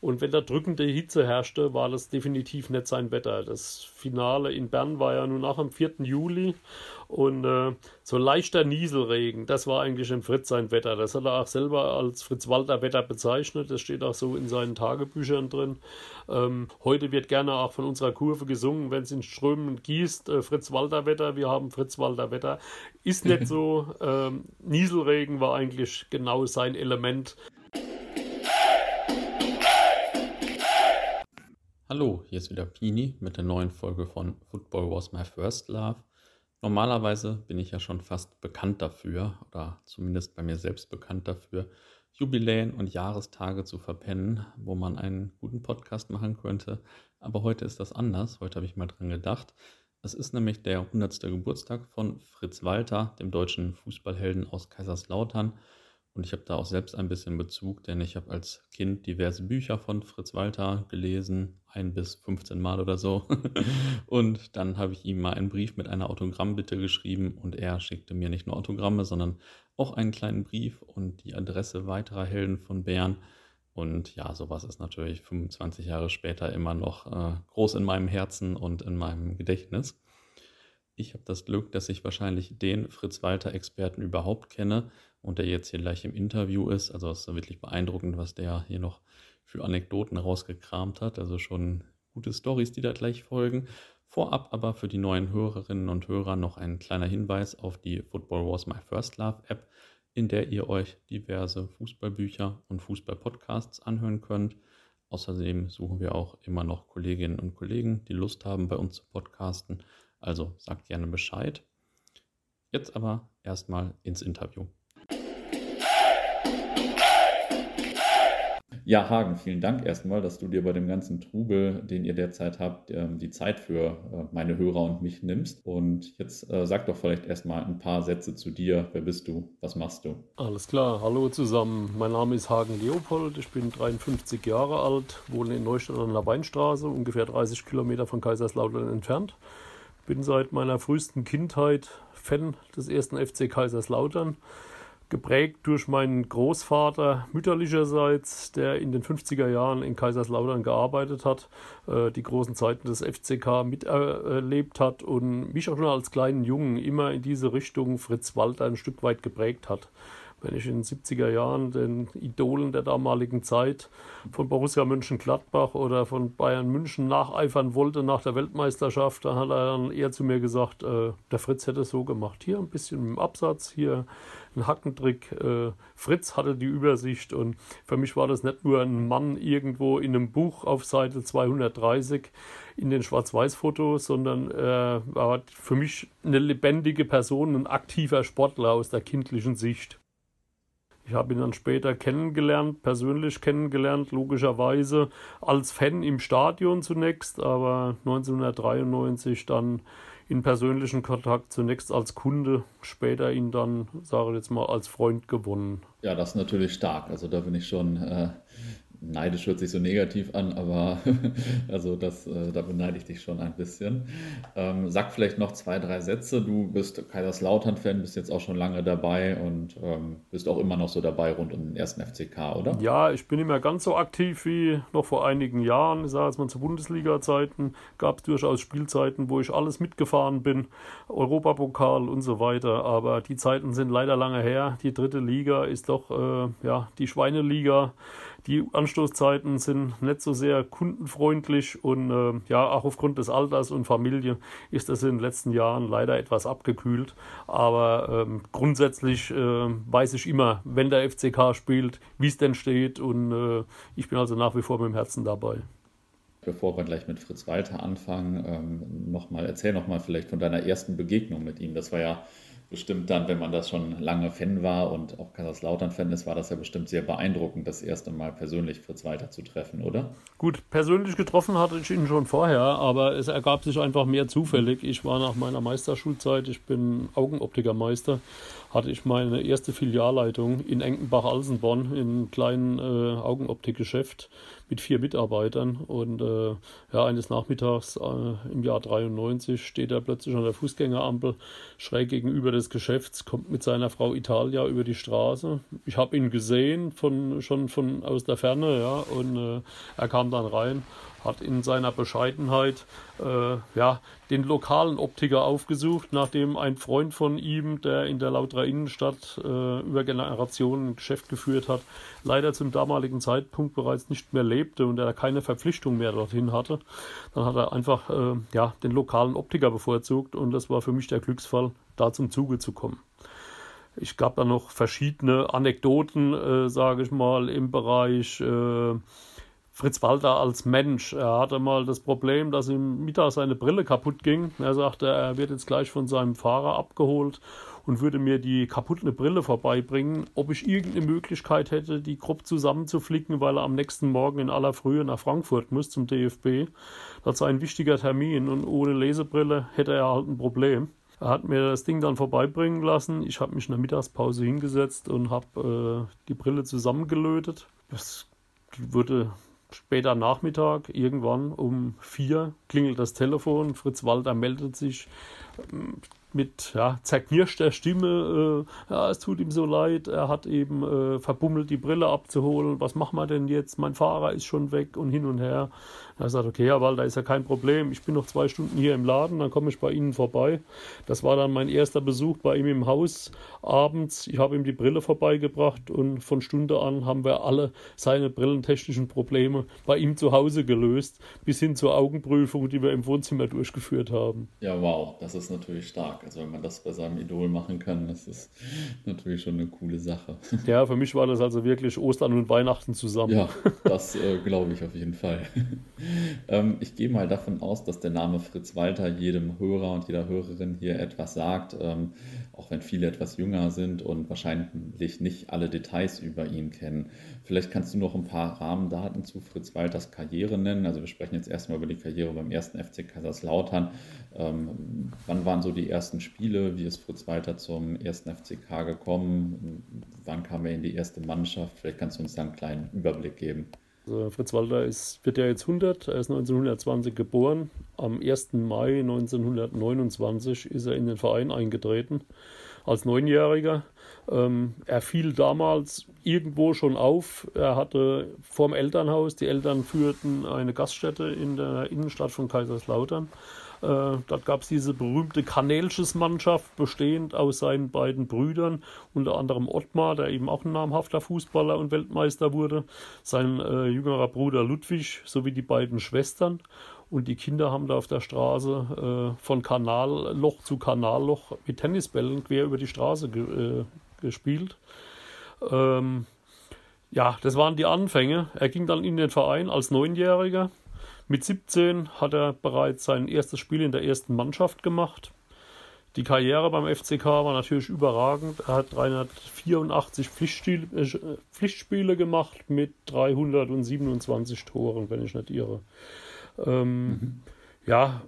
Und wenn da drückende Hitze herrschte, war das definitiv nicht sein Wetter. Das Finale in Bern war ja nun nach am 4. Juli und äh, so leichter Nieselregen, das war eigentlich im Fritz sein Wetter. Das hat er auch selber als Fritz-Walter-Wetter bezeichnet. Das steht auch so in seinen Tagebüchern drin. Ähm, heute wird gerne auch von unserer Kurve gesungen, wenn es in Strömen gießt, äh, Fritz-Walter-Wetter. Wir haben Fritz-Walter-Wetter. Ist nicht so. Ähm, Nieselregen war eigentlich genau sein Element. Hallo, hier ist wieder Pini mit der neuen Folge von Football Was My First Love. Normalerweise bin ich ja schon fast bekannt dafür, oder zumindest bei mir selbst bekannt dafür, Jubiläen und Jahrestage zu verpennen, wo man einen guten Podcast machen könnte. Aber heute ist das anders. Heute habe ich mal dran gedacht. Es ist nämlich der 100. Geburtstag von Fritz Walter, dem deutschen Fußballhelden aus Kaiserslautern. Und ich habe da auch selbst ein bisschen Bezug, denn ich habe als Kind diverse Bücher von Fritz Walter gelesen, ein bis 15 Mal oder so. und dann habe ich ihm mal einen Brief mit einer Autogrammbitte geschrieben und er schickte mir nicht nur Autogramme, sondern auch einen kleinen Brief und die Adresse weiterer Helden von Bern. Und ja, sowas ist natürlich 25 Jahre später immer noch äh, groß in meinem Herzen und in meinem Gedächtnis. Ich habe das Glück, dass ich wahrscheinlich den Fritz Walter-Experten überhaupt kenne und der jetzt hier gleich im Interview ist. Also es ist wirklich beeindruckend, was der hier noch für Anekdoten rausgekramt hat. Also schon gute Stories, die da gleich folgen. Vorab aber für die neuen Hörerinnen und Hörer noch ein kleiner Hinweis auf die Football Wars My First Love App, in der ihr euch diverse Fußballbücher und Fußballpodcasts anhören könnt. Außerdem suchen wir auch immer noch Kolleginnen und Kollegen, die Lust haben, bei uns zu podcasten. Also sagt gerne Bescheid. Jetzt aber erstmal ins Interview. Ja, Hagen, vielen Dank erstmal, dass du dir bei dem ganzen Trubel, den ihr derzeit habt, ähm, die Zeit für äh, meine Hörer und mich nimmst. Und jetzt äh, sag doch vielleicht erstmal ein paar Sätze zu dir. Wer bist du? Was machst du? Alles klar, hallo zusammen. Mein Name ist Hagen Leopold. Ich bin 53 Jahre alt, wohne in Neustadt an der Weinstraße, ungefähr 30 Kilometer von Kaiserslautern entfernt. Bin seit meiner frühesten Kindheit Fan des ersten FC Kaiserslautern geprägt durch meinen Großvater mütterlicherseits, der in den 50er Jahren in Kaiserslautern gearbeitet hat, äh, die großen Zeiten des FCK miterlebt hat und mich auch schon als kleinen Jungen immer in diese Richtung Fritz Walter ein Stück weit geprägt hat wenn ich in den 70er Jahren den Idolen der damaligen Zeit von Borussia Mönchengladbach oder von Bayern München nacheifern wollte nach der Weltmeisterschaft, dann hat er dann eher zu mir gesagt, äh, der Fritz hätte es so gemacht. Hier ein bisschen im Absatz, hier ein Hackentrick. Äh, Fritz hatte die Übersicht und für mich war das nicht nur ein Mann irgendwo in einem Buch auf Seite 230 in den Schwarz-Weiß-Fotos, sondern er äh, war für mich eine lebendige Person, ein aktiver Sportler aus der kindlichen Sicht. Ich habe ihn dann später kennengelernt, persönlich kennengelernt, logischerweise als Fan im Stadion zunächst, aber 1993 dann in persönlichen Kontakt zunächst als Kunde, später ihn dann, sage ich jetzt mal, als Freund gewonnen. Ja, das ist natürlich stark. Also da bin ich schon äh, neidisch hört sich so negativ an, aber also das, äh, da beneide ich dich schon ein bisschen. Ähm, sag vielleicht noch zwei, drei Sätze. Du bist Kaiserslautern-Fan, bist jetzt auch schon lange dabei und ähm, bist auch immer noch so dabei rund um den ersten FCK, oder? Ja, ich bin nicht mehr ganz so aktiv wie noch vor einigen Jahren. Ich sage jetzt mal zu Bundesliga-Zeiten gab es durchaus Spielzeiten, wo ich alles mitgefahren bin, Europapokal und so weiter. Aber die Zeiten sind leider lange her. Die dritte Liga ist doch äh, ja die Schweineliga. Die Anstoßzeiten sind nicht so sehr kundenfreundlich und äh, ja, auch aufgrund des Alters und Familie ist das in den letzten Jahren leider etwas abgekühlt. Aber ähm, grundsätzlich äh, weiß ich immer, wenn der FCK spielt, wie es denn steht und äh, ich bin also nach wie vor mit dem Herzen dabei bevor wir gleich mit Fritz Walter anfangen, ähm, noch mal, erzähl nochmal vielleicht von deiner ersten Begegnung mit ihm. Das war ja bestimmt dann, wenn man das schon lange Fan war und auch Kaiserslautern-Fan ist, war das ja bestimmt sehr beeindruckend, das erste Mal persönlich Fritz Walter zu treffen, oder? Gut, persönlich getroffen hatte ich ihn schon vorher, aber es ergab sich einfach mehr zufällig. Ich war nach meiner Meisterschulzeit, ich bin Augenoptikermeister hatte ich meine erste Filialleitung in Enkenbach-Alsenborn in einem kleinen äh, Augenoptikgeschäft mit vier Mitarbeitern. Und äh, ja, eines Nachmittags äh, im Jahr 93 steht er plötzlich an der Fußgängerampel schräg gegenüber des Geschäfts, kommt mit seiner Frau Italia über die Straße. Ich habe ihn gesehen, von, schon von aus der Ferne, ja, und äh, er kam dann rein hat in seiner Bescheidenheit äh, ja, den lokalen Optiker aufgesucht, nachdem ein Freund von ihm, der in der Lauterer Innenstadt äh, über Generationen ein Geschäft geführt hat, leider zum damaligen Zeitpunkt bereits nicht mehr lebte und er keine Verpflichtung mehr dorthin hatte. Dann hat er einfach äh, ja, den lokalen Optiker bevorzugt und das war für mich der Glücksfall, da zum Zuge zu kommen. Ich gab da noch verschiedene Anekdoten, äh, sage ich mal, im Bereich äh, Fritz Walter als Mensch. Er hatte mal das Problem, dass ihm mittags seine Brille kaputt ging. Er sagte, er wird jetzt gleich von seinem Fahrer abgeholt und würde mir die kaputte Brille vorbeibringen, ob ich irgendeine Möglichkeit hätte, die grob zusammenzuflicken, weil er am nächsten Morgen in aller Frühe nach Frankfurt muss zum DFB. Das sei ein wichtiger Termin und ohne Lesebrille hätte er halt ein Problem. Er hat mir das Ding dann vorbeibringen lassen. Ich habe mich in der Mittagspause hingesetzt und habe äh, die Brille zusammengelötet. Das wurde später Nachmittag, irgendwann um vier, klingelt das Telefon. Fritz Walter meldet sich ähm, mit ja, zerknirschter Stimme, äh, ja, es tut ihm so leid, er hat eben äh, verbummelt, die Brille abzuholen, was machen wir denn jetzt, mein Fahrer ist schon weg und hin und her. Er sagt, okay, Herr Walter, ist ja kein Problem, ich bin noch zwei Stunden hier im Laden, dann komme ich bei Ihnen vorbei. Das war dann mein erster Besuch bei ihm im Haus abends. Ich habe ihm die Brille vorbeigebracht und von Stunde an haben wir alle seine brillentechnischen Probleme bei ihm zu Hause gelöst, bis hin zur Augenprüfung, die wir im Wohnzimmer durchgeführt haben. Ja, wow, das ist natürlich stark. Also wenn man das bei seinem Idol machen kann, das ist natürlich schon eine coole Sache. Ja, für mich war das also wirklich Ostern und Weihnachten zusammen. Ja, das äh, glaube ich auf jeden Fall. Ähm, ich gehe mal davon aus, dass der Name Fritz Walter jedem Hörer und jeder Hörerin hier etwas sagt, ähm, auch wenn viele etwas jünger sind und wahrscheinlich nicht alle Details über ihn kennen. Vielleicht kannst du noch ein paar Rahmendaten zu Fritz Walters Karriere nennen. Also wir sprechen jetzt erstmal über die Karriere beim ersten FC Kaiserslautern. Ähm, wann waren so die ersten Spiele? Wie ist Fritz Walter zum ersten FCK gekommen? Wann kam er in die erste Mannschaft? Vielleicht kannst du uns da einen kleinen Überblick geben. Also Fritz Walter ist, wird ja jetzt 100, er ist 1920 geboren. Am 1. Mai 1929 ist er in den Verein eingetreten als Neunjähriger. Ähm, er fiel damals irgendwo schon auf. Er hatte vorm Elternhaus, die Eltern führten eine Gaststätte in der Innenstadt von Kaiserslautern. Äh, dort gab es diese berühmte Kanelsches-Mannschaft, bestehend aus seinen beiden Brüdern, unter anderem Ottmar, der eben auch ein namhafter Fußballer und Weltmeister wurde, sein äh, jüngerer Bruder Ludwig sowie die beiden Schwestern. Und die Kinder haben da auf der Straße äh, von Kanalloch zu Kanalloch mit Tennisbällen quer über die Straße ge äh, gespielt. Ähm, ja, das waren die Anfänge. Er ging dann in den Verein als Neunjähriger mit 17 hat er bereits sein erstes Spiel in der ersten Mannschaft gemacht. Die Karriere beim FCK war natürlich überragend. Er hat 384 Pflichtspiele, äh, Pflichtspiele gemacht mit 327 Toren, wenn ich nicht irre. Ähm, mhm. Ja,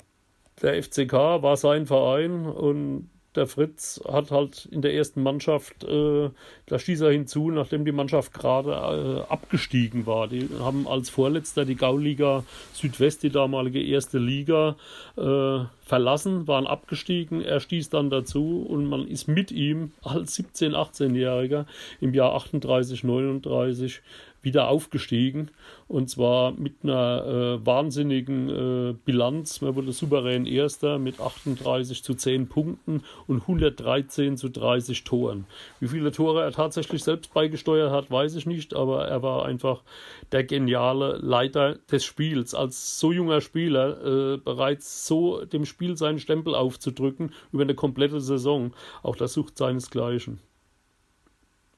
der FCK war sein Verein und der Fritz hat halt in der ersten Mannschaft, äh, da stieß er hinzu, nachdem die Mannschaft gerade äh, abgestiegen war. Die haben als Vorletzter die Gauliga Südwest, die damalige erste Liga, äh, verlassen, waren abgestiegen. Er stieß dann dazu und man ist mit ihm als 17-, 18-Jähriger im Jahr 38, 39 wieder aufgestiegen und zwar mit einer äh, wahnsinnigen äh, Bilanz. Man wurde souverän Erster mit 38 zu 10 Punkten und 113 zu 30 Toren. Wie viele Tore er tatsächlich selbst beigesteuert hat, weiß ich nicht, aber er war einfach der geniale Leiter des Spiels. Als so junger Spieler äh, bereits so dem Spiel seinen Stempel aufzudrücken über eine komplette Saison. Auch das sucht seinesgleichen.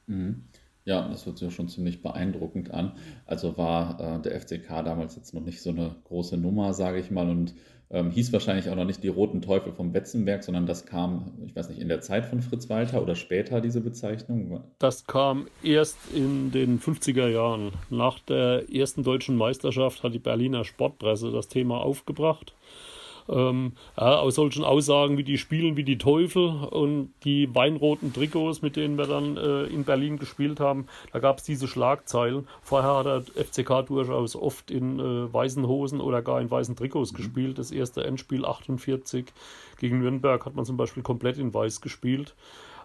Mhm. Ja, das hört sich ja schon ziemlich beeindruckend an. Also war äh, der FCK damals jetzt noch nicht so eine große Nummer, sage ich mal, und ähm, hieß wahrscheinlich auch noch nicht die Roten Teufel vom Betzenberg, sondern das kam, ich weiß nicht, in der Zeit von Fritz Walter oder später diese Bezeichnung? Das kam erst in den 50er Jahren. Nach der ersten deutschen Meisterschaft hat die Berliner Sportpresse das Thema aufgebracht Ähm, ja, aus solchen Aussagen wie die spielen wie die Teufel und die weinroten Trikots, mit denen wir dann äh, in Berlin gespielt haben, da gab es diese Schlagzeilen. Vorher hat der FCK durchaus oft in äh, weißen Hosen oder gar in weißen Trikots mhm. gespielt. Das erste Endspiel 48 gegen Nürnberg hat man zum Beispiel komplett in weiß gespielt.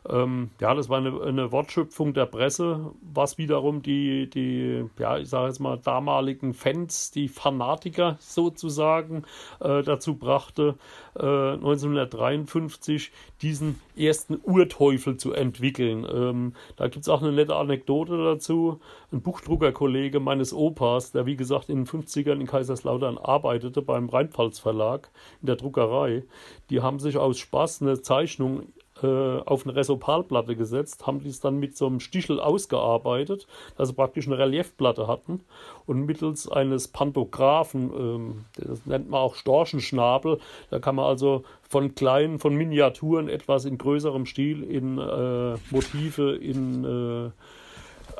Ähm, ja, das war eine, eine, Wortschöpfung der Presse, was wiederum die, die ja, ich sage jetzt mal, damaligen Fans, die Fanatiker sozusagen äh, dazu brachte, äh, 1953 diesen ersten Urteufel zu entwickeln. Ähm, da gibt es auch eine nette Anekdote dazu. Ein Buchdruckerkollege meines Opas, der wie gesagt in den 50ern in Kaiserslautern arbeitete beim Rheinpfalz Verlag in der Druckerei, die haben sich aus Spaß eine Zeichnung auf eine Resopalplatte gesetzt, haben dies dann mit so einem Stichel ausgearbeitet, dass sie praktisch eine Reliefplatte hatten und mittels eines Pantographen, ähm, das nennt man auch Storchenschnabel, da kann man also von kleinen, von Miniaturen etwas in größerem Stil in äh, Motive, in äh,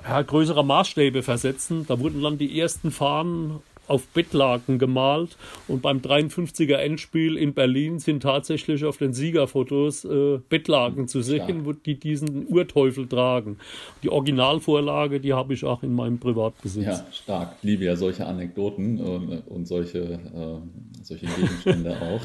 ja, größere Maßstäbe versetzen. Da wurden dann die ersten Fahnen auf Bettlaken gemalt und beim 53er Endspiel in Berlin sind tatsächlich auf den Siegerfotos äh, Bettlaken zu sehen, wo die diesen Urteufel tragen. Die Originalvorlage, die habe ich auch in meinem Privatbesitz. Ja, stark. Ich liebe ja solche Anekdoten und, und solche, äh, solche Gegenstände auch.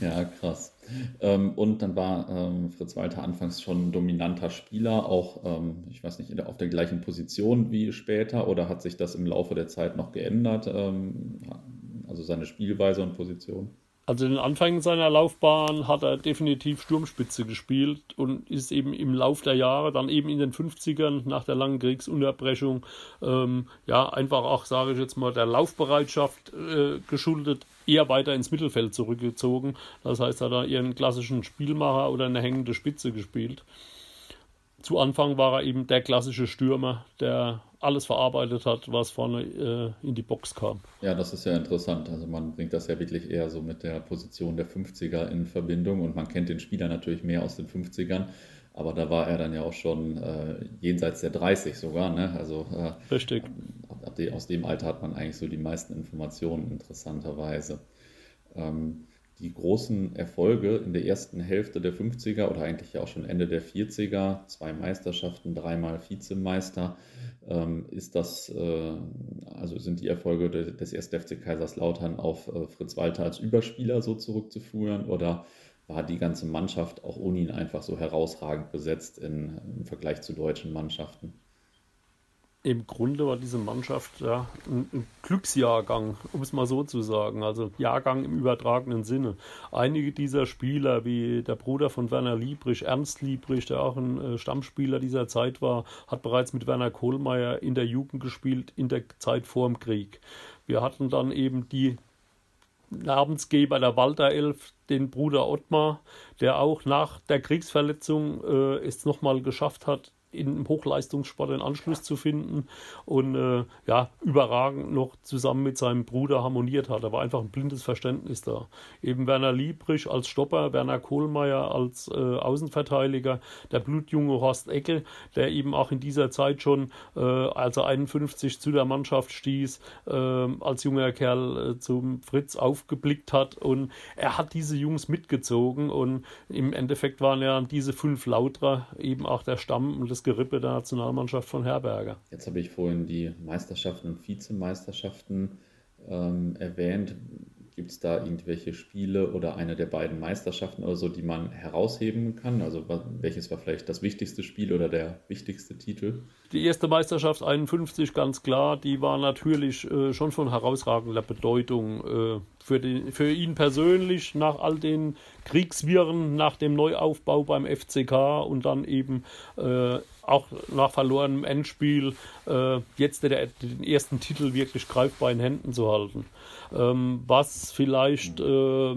ja, krass. Ähm, und dann war ähm, Fritz Walter anfangs schon ein dominanter Spieler, auch, ähm, ich weiß nicht, auf der gleichen Position wie später oder hat sich das im Laufe der Zeit noch geändert? Also seine Spielweise und Position? Also in den Anfängen seiner Laufbahn hat er definitiv Sturmspitze gespielt und ist eben im Lauf der Jahre, dann eben in den 50ern nach der langen Kriegsunterbrechung, ähm, ja, einfach auch, sage ich jetzt mal, der Laufbereitschaft äh, geschuldet, eher weiter ins Mittelfeld zurückgezogen. Das heißt, er hat da ihren klassischen Spielmacher oder eine hängende Spitze gespielt. Zu Anfang war er eben der klassische Stürmer, der alles verarbeitet hat, was vorne äh, in die Box kam. Ja, das ist ja interessant. Also man bringt das ja wirklich eher so mit der Position der 50er in Verbindung und man kennt den Spieler natürlich mehr aus den 50ern. Aber da war er dann ja auch schon äh, jenseits der 30 sogar. Ne? Also, äh, Richtig. Aus dem Alter hat man eigentlich so die meisten Informationen interessanterweise. Ähm, die großen Erfolge in der ersten Hälfte der 50er oder eigentlich ja auch schon Ende der 40er, zwei Meisterschaften, dreimal Vizemeister, ähm, ist das, äh, also sind die Erfolge des 1. FC Kaiserslautern auf äh, Fritz Walter als Überspieler so zurückzuführen oder war die ganze Mannschaft auch ohne ihn einfach so herausragend besetzt in, im Vergleich zu deutschen Mannschaften? Im Grunde war diese Mannschaft ja, ein, ein, Glücksjahrgang, um es mal so zu sagen. Also Jahrgang im übertragenen Sinne. Einige dieser Spieler, wie der Bruder von Werner Liebrich, Ernst Liebrich, der auch ein äh, Stammspieler dieser Zeit war, hat bereits mit Werner Kohlmeier in der Jugend gespielt, in der Zeit vor dem Krieg. Wir hatten dann eben die Namensgeber der Walter Elf, den Bruder Ottmar, der auch nach der Kriegsverletzung äh, es nochmal geschafft hat, im Hochleistungssport einen Anschluss zu finden und äh, ja, überragend noch zusammen mit seinem Bruder harmoniert hat. Da war einfach ein blindes Verständnis da. Eben Werner Liebrich als Stopper, Werner Kohlmeier als äh, Außenverteidiger, der blutjunge Horst Ecke, der eben auch in dieser Zeit schon, äh, als er 51 zu der Mannschaft stieß, äh, als junger Kerl äh, zum Fritz aufgeblickt hat und er hat diese Jungs mitgezogen und im Endeffekt waren ja diese fünf Lauter eben auch der Stamm und das Gerippe der Nationalmannschaft von Herberger. Jetzt habe ich vorhin die Meisterschaften und Vizemeisterschaften ähm, erwähnt. Gibt es da irgendwelche Spiele oder eine der beiden Meisterschaften oder so, die man herausheben kann? Also welches war vielleicht das wichtigste Spiel oder der wichtigste Titel? Die erste Meisterschaft 51, ganz klar, die war natürlich äh, schon von herausragender Bedeutung äh, für, die, für ihn persönlich nach all den Kriegswirren, nach dem Neuaufbau beim FCK und dann eben äh, auch nach verlorenem Endspiel äh, jetzt der, den ersten Titel wirklich greifbar in Händen zu halten. Ähm, was vielleicht äh,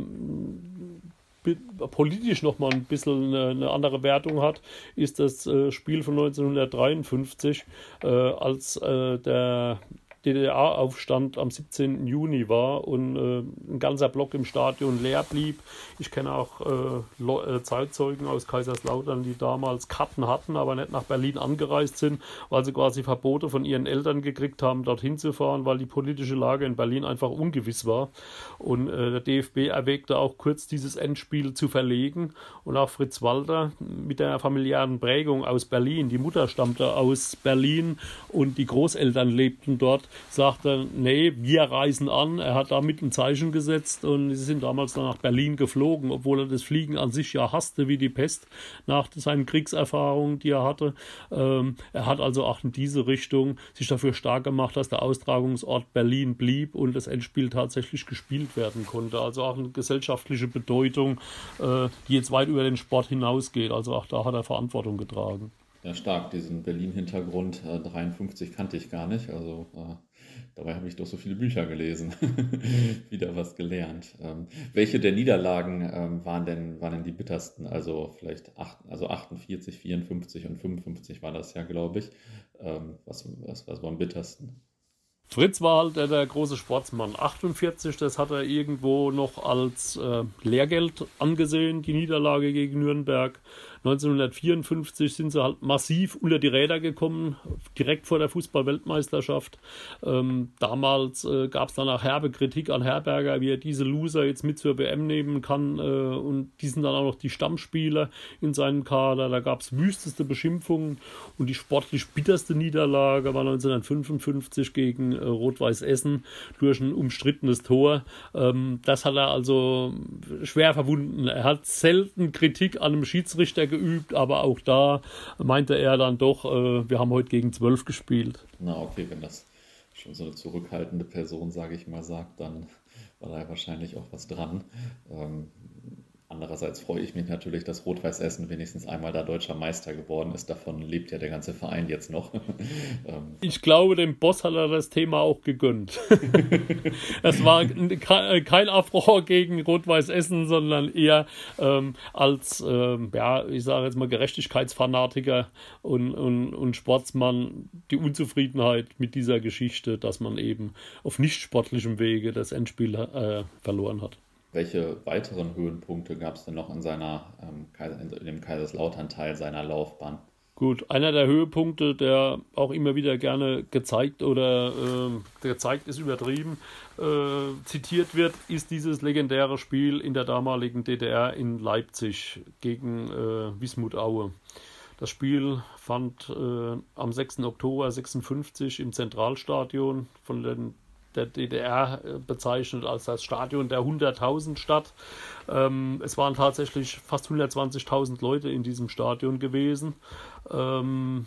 politisch nochmal ein bisschen eine, eine, andere Wertung hat, ist das äh, Spiel von 1953, äh, als äh, der DDR-Aufstand am 17. Juni war und äh, ein ganzer Block im Stadion leer blieb. Ich kenne auch äh, äh, Zeitzeugen aus Kaiserslautern, die damals Karten hatten, aber nicht nach Berlin angereist sind, weil sie quasi Verbote von ihren Eltern gekriegt haben, dorthin zu fahren, weil die politische Lage in Berlin einfach ungewiss war. Und äh, der DFB erwägte auch kurz dieses Endspiel zu verlegen. Und auch Fritz Walter mit der familiären Prägung aus Berlin, die Mutter stammte aus Berlin und die Großeltern lebten dort, sagte, nee, wir reisen an. Er hat damit ein Zeichen gesetzt und sie sind damals dann nach Berlin geflogen, obwohl er das Fliegen an sich ja hasste wie die Pest nach seinen Kriegserfahrungen, die er hatte. Ähm, er hat also auch in diese Richtung sich dafür stark gemacht, dass der Austragungsort Berlin blieb und das Endspiel tatsächlich gespielt werden konnte. Also auch eine gesellschaftliche Bedeutung, äh, die jetzt weit über den Sport hinausgeht. Also auch da hat er Verantwortung getragen. Ja, stark. Diesen Berlin-Hintergrund äh, 53 kannte ich gar nicht. Also äh, dabei habe ich doch so viele Bücher gelesen. Wieder was gelernt. Ähm, welche der Niederlagen ähm, waren, denn, waren denn die bittersten? Also vielleicht acht, also 48, 54 und 55 war das ja, glaube ich. Ähm, was, was, was war am bittersten? Fritz war halt der, der, große Sportsmann. 48, das hat er irgendwo noch als äh, Lehrgeld angesehen, die Niederlage gegen Nürnberg. 1954 sind sie halt massiv unter die Räder gekommen, direkt vor der Fußball-Weltmeisterschaft. Ähm, damals äh, gab es dann auch herbe Kritik an Herberger, wie er diese Loser jetzt mit zur WM nehmen kann. Äh, und die sind dann auch noch die Stammspieler in seinem Kader. Da gab es wüsteste Beschimpfungen und die sportlich bitterste Niederlage war 1955 gegen äh, Rot-Weiß Essen durch ein umstrittenes Tor. Ähm, das hat er also schwer verwunden. Er hat selten Kritik an einem Schiedsrichter geübt, aber auch da meinte er dann doch, äh, wir haben heute gegen zwölf gespielt. Na, okay, wenn das schon so eine zurückhaltende Person, sage ich mal, sagt, dann war da wahrscheinlich auch was dran. Ähm, Andererseits freue ich mich natürlich, dass Rot-Weiß Essen wenigstens einmal da deutscher Meister geworden ist. Davon lebt ja der ganze Verein jetzt noch. Ähm, ich glaube, dem Boss hat er das Thema auch gegönnt. Es war kein Affront gegen Rot-Weiß Essen, sondern eher ähm, als, ähm, ja, ich sage jetzt mal, Gerechtigkeitsfanatiker und, und, und Sportsmann die Unzufriedenheit mit dieser Geschichte, dass man eben auf nicht sportlichem Wege das Endspiel äh, verloren hat. Welche weiteren Höhenpunkte gab es denn noch in, seiner, ähm, in dem Kaiserslautern-Teil seiner Laufbahn? Gut, einer der Höhepunkte, der auch immer wieder gerne gezeigt oder äh, gezeigt ist übertrieben, äh, zitiert wird, ist dieses legendäre Spiel in der damaligen DDR in Leipzig gegen äh, Wismut Aue. Das Spiel fand äh, am 6. Oktober 1956 im Zentralstadion von den der DDR äh, bezeichnet als das Stadion der 100.000 statt. Ähm, es waren tatsächlich fast 120.000 Leute in diesem Stadion gewesen. Ähm,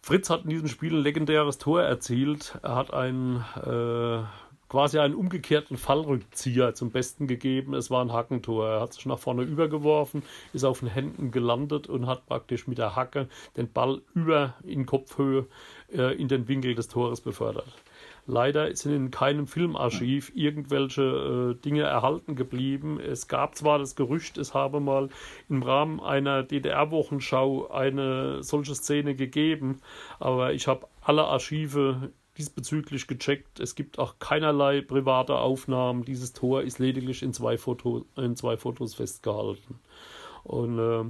Fritz hat in diesem Spiel ein legendäres Tor erzielt. Er hat einen äh, quasi einen umgekehrten Fallrückzieher zum Besten gegeben. Es war ein Hackentor. Er hat sich nach vorne übergeworfen, ist auf den Händen gelandet und hat praktisch mit der Hacke den Ball über in Kopfhöhe äh, in den Winkel des Tores befördert. Leider sind in keinem Filmarchiv irgendwelche äh, Dinge erhalten geblieben. Es gab zwar das Gerücht, es habe mal im Rahmen einer DDR-Wochenschau eine solche Szene gegeben, aber ich habe alle Archive diesbezüglich gecheckt. Es gibt auch keinerlei private Aufnahmen. Dieses Tor ist lediglich in zwei, Foto, in zwei Fotos festgehalten. Und äh,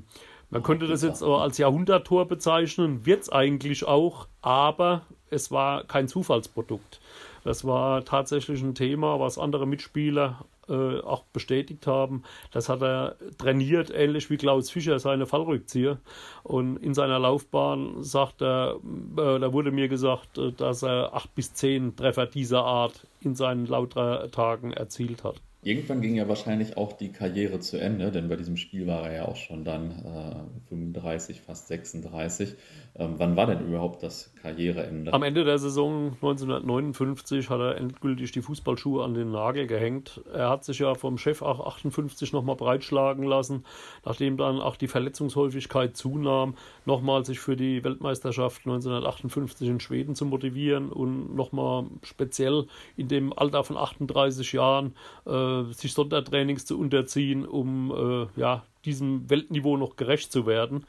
man könnte das jetzt aber als Jahrhunderttor bezeichnen, wird es eigentlich auch, aber es war kein Zufallsprodukt. Das war tatsächlich ein Thema, was andere Mitspieler äh, auch bestätigt haben. Das hat er trainiert, ähnlich wie Klaus Fischer seine Fallrückzieher. Und in seiner Laufbahn sagt er, äh, da wurde mir gesagt, äh, dass er acht bis zehn Treffer dieser Art in seinen Lautra-Tagen erzielt hat. Irgendwann ging ja wahrscheinlich auch die Karriere zu Ende, denn bei diesem Spiel war er ja auch schon dann äh, 35, fast 36. Ähm, wann war denn überhaupt das Karriereende? Am Ende der Saison 1959 hat er endgültig die Fußballschuhe an den Nagel gehängt. Er hat sich ja vom Chef auch 58 nochmal breitschlagen lassen, nachdem dann auch die Verletzungshäufigkeit zunahm, nochmal sich für die Weltmeisterschaft 1958 in Schweden zu motivieren und nochmal speziell in dem Alter von 38 Jahren äh, sich Sondertrainings zu unterziehen, um äh, ja, diesem Weltniveau noch gerecht zu werden.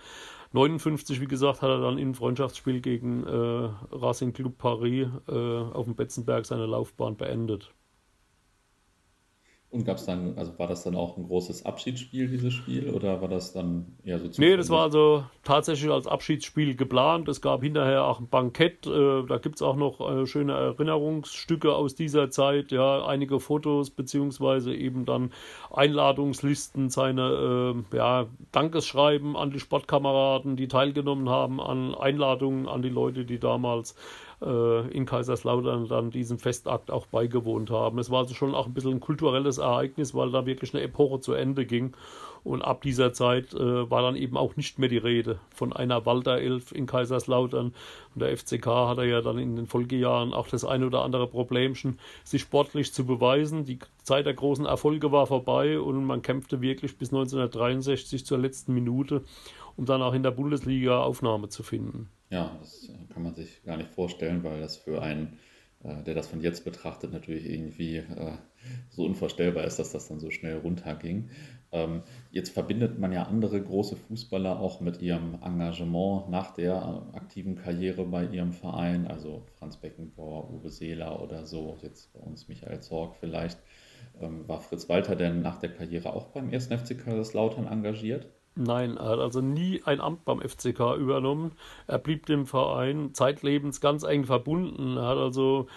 59, wie gesagt, hat er dann im Freundschaftsspiel gegen äh, Racing Club Paris äh, auf dem Betzenberg seine Laufbahn beendet. Und gab es dann, also war das dann auch ein großes Abschiedsspiel, dieses Spiel, oder war das dann eher so Nee, das war also tatsächlich als Abschiedsspiel geplant. Es gab hinterher auch ein Bankett, äh, da gibt es auch noch äh, schöne Erinnerungsstücke aus dieser Zeit, ja, einige Fotos, beziehungsweise eben dann Einladungslisten, seine äh, ja, Dankeschreiben an die Sportkameraden, die teilgenommen haben, an Einladungen an die Leute, die damals äh, in Kaiserslautern dann diesem Festakt auch beigewohnt haben. Es war also schon auch ein bisschen ein kulturelles Ereignis, weil da wirklich eine Epoche zu Ende ging. Und ab dieser Zeit äh, war dann eben auch nicht mehr die Rede von einer Walter-Elf in Kaiserslautern. Und der FCK hatte ja dann in den Folgejahren auch das ein oder andere Problemchen, sich sportlich zu beweisen. Die Zeit der großen Erfolge war vorbei und man kämpfte wirklich bis 1963 zur letzten Minute, um dann auch in der Bundesliga Aufnahme zu finden. Ja, das kann man sich gar nicht vorstellen, weil das für einen, äh, der das von jetzt betrachtet, natürlich irgendwie äh, so unvorstellbar ist, dass das dann so schnell runterging. Ähm, jetzt verbindet man ja andere große Fußballer auch mit ihrem Engagement nach der äh, aktiven Karriere bei ihrem Verein, also Franz Beckenbauer, Uwe Seeler oder so, jetzt bei uns Michael Zorg vielleicht. Ähm, war Fritz Walter denn nach der Karriere auch beim 1. FC Kaiserslautern engagiert? Nein, er hat also nie ein Amt beim FCK übernommen. Er blieb dem Verein zeitlebens ganz eng verbunden. Er hat also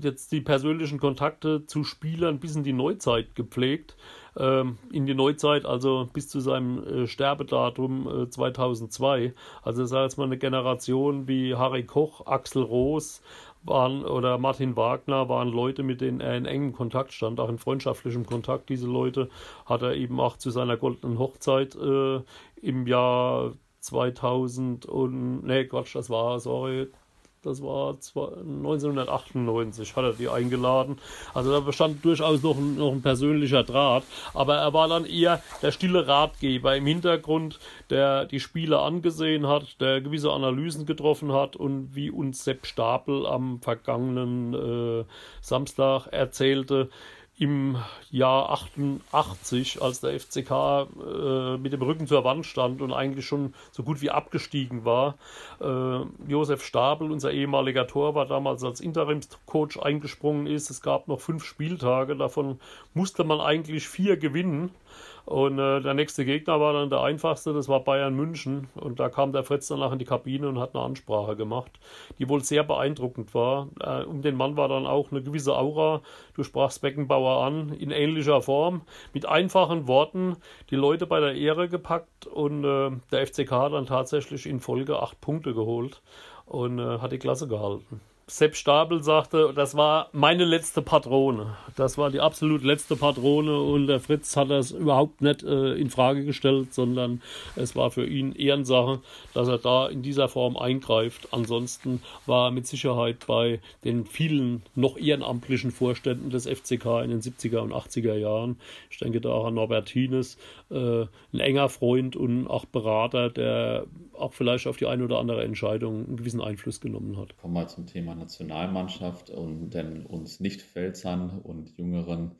jetzt die persönlichen Kontakte zu Spielern bis in die Neuzeit gepflegt. Ähm, in die Neuzeit, also bis zu seinem äh, Sterbedatum äh, 2002. Also das heißt mal eine Generation wie Harry Koch, Axel Roos, waren oder Martin Wagner waren Leute, mit denen er in engem Kontakt stand, auch in freundschaftlichem Kontakt. Diese Leute hat er eben auch zu seiner goldenen Hochzeit äh, im Jahr 2000 und nee Quatsch, das war sorry das war 1998, hat er die eingeladen. Also da bestand durchaus noch ein, noch ein persönlicher Draht. Aber er war dann eher der stille Ratgeber im Hintergrund, der die Spiele angesehen hat, der gewisse Analysen getroffen hat und wie uns Sepp Stapel am vergangenen äh, Samstag erzählte, im Jahr 88, als der FCK äh, mit dem Rücken zur Wand stand und eigentlich schon so gut wie abgestiegen war. Äh, Josef Stabel, unser ehemaliger Torwart, damals als Interimscoach eingesprungen ist. Es gab noch fünf Spieltage, davon musste man eigentlich vier gewinnen. Und äh, der nächste Gegner war dann der einfachste, das war Bayern München. Und da kam der Fritz danach in die Kabine und hat eine Ansprache gemacht, die wohl sehr beeindruckend war. Äh, um den Mann war dann auch eine gewisse Aura. Du sprachst Beckenbauer an, in ähnlicher Form, mit einfachen Worten die Leute bei der Ehre gepackt. Und äh, der FCK hat dann tatsächlich in Folge acht Punkte geholt und äh, hat die Klasse gehalten. Sepp Stapel sagte, das war meine letzte Patrone. Das war die absolut letzte Patrone und der Fritz hat das überhaupt nicht äh, in Frage gestellt, sondern es war für ihn Ehrensache, dass er da in dieser Form eingreift. Ansonsten war er mit Sicherheit bei den vielen noch ehrenamtlichen Vorständen des FCK in den 70er und 80er Jahren. Ich denke da auch an Norbert Hines, äh, ein enger Freund und auch Berater, der auch vielleicht auf die eine oder andere Entscheidung einen gewissen Einfluss genommen hat. Kommen wir zum Thema Nationalmannschaft und denn uns Nicht-Pfälzern und jüngeren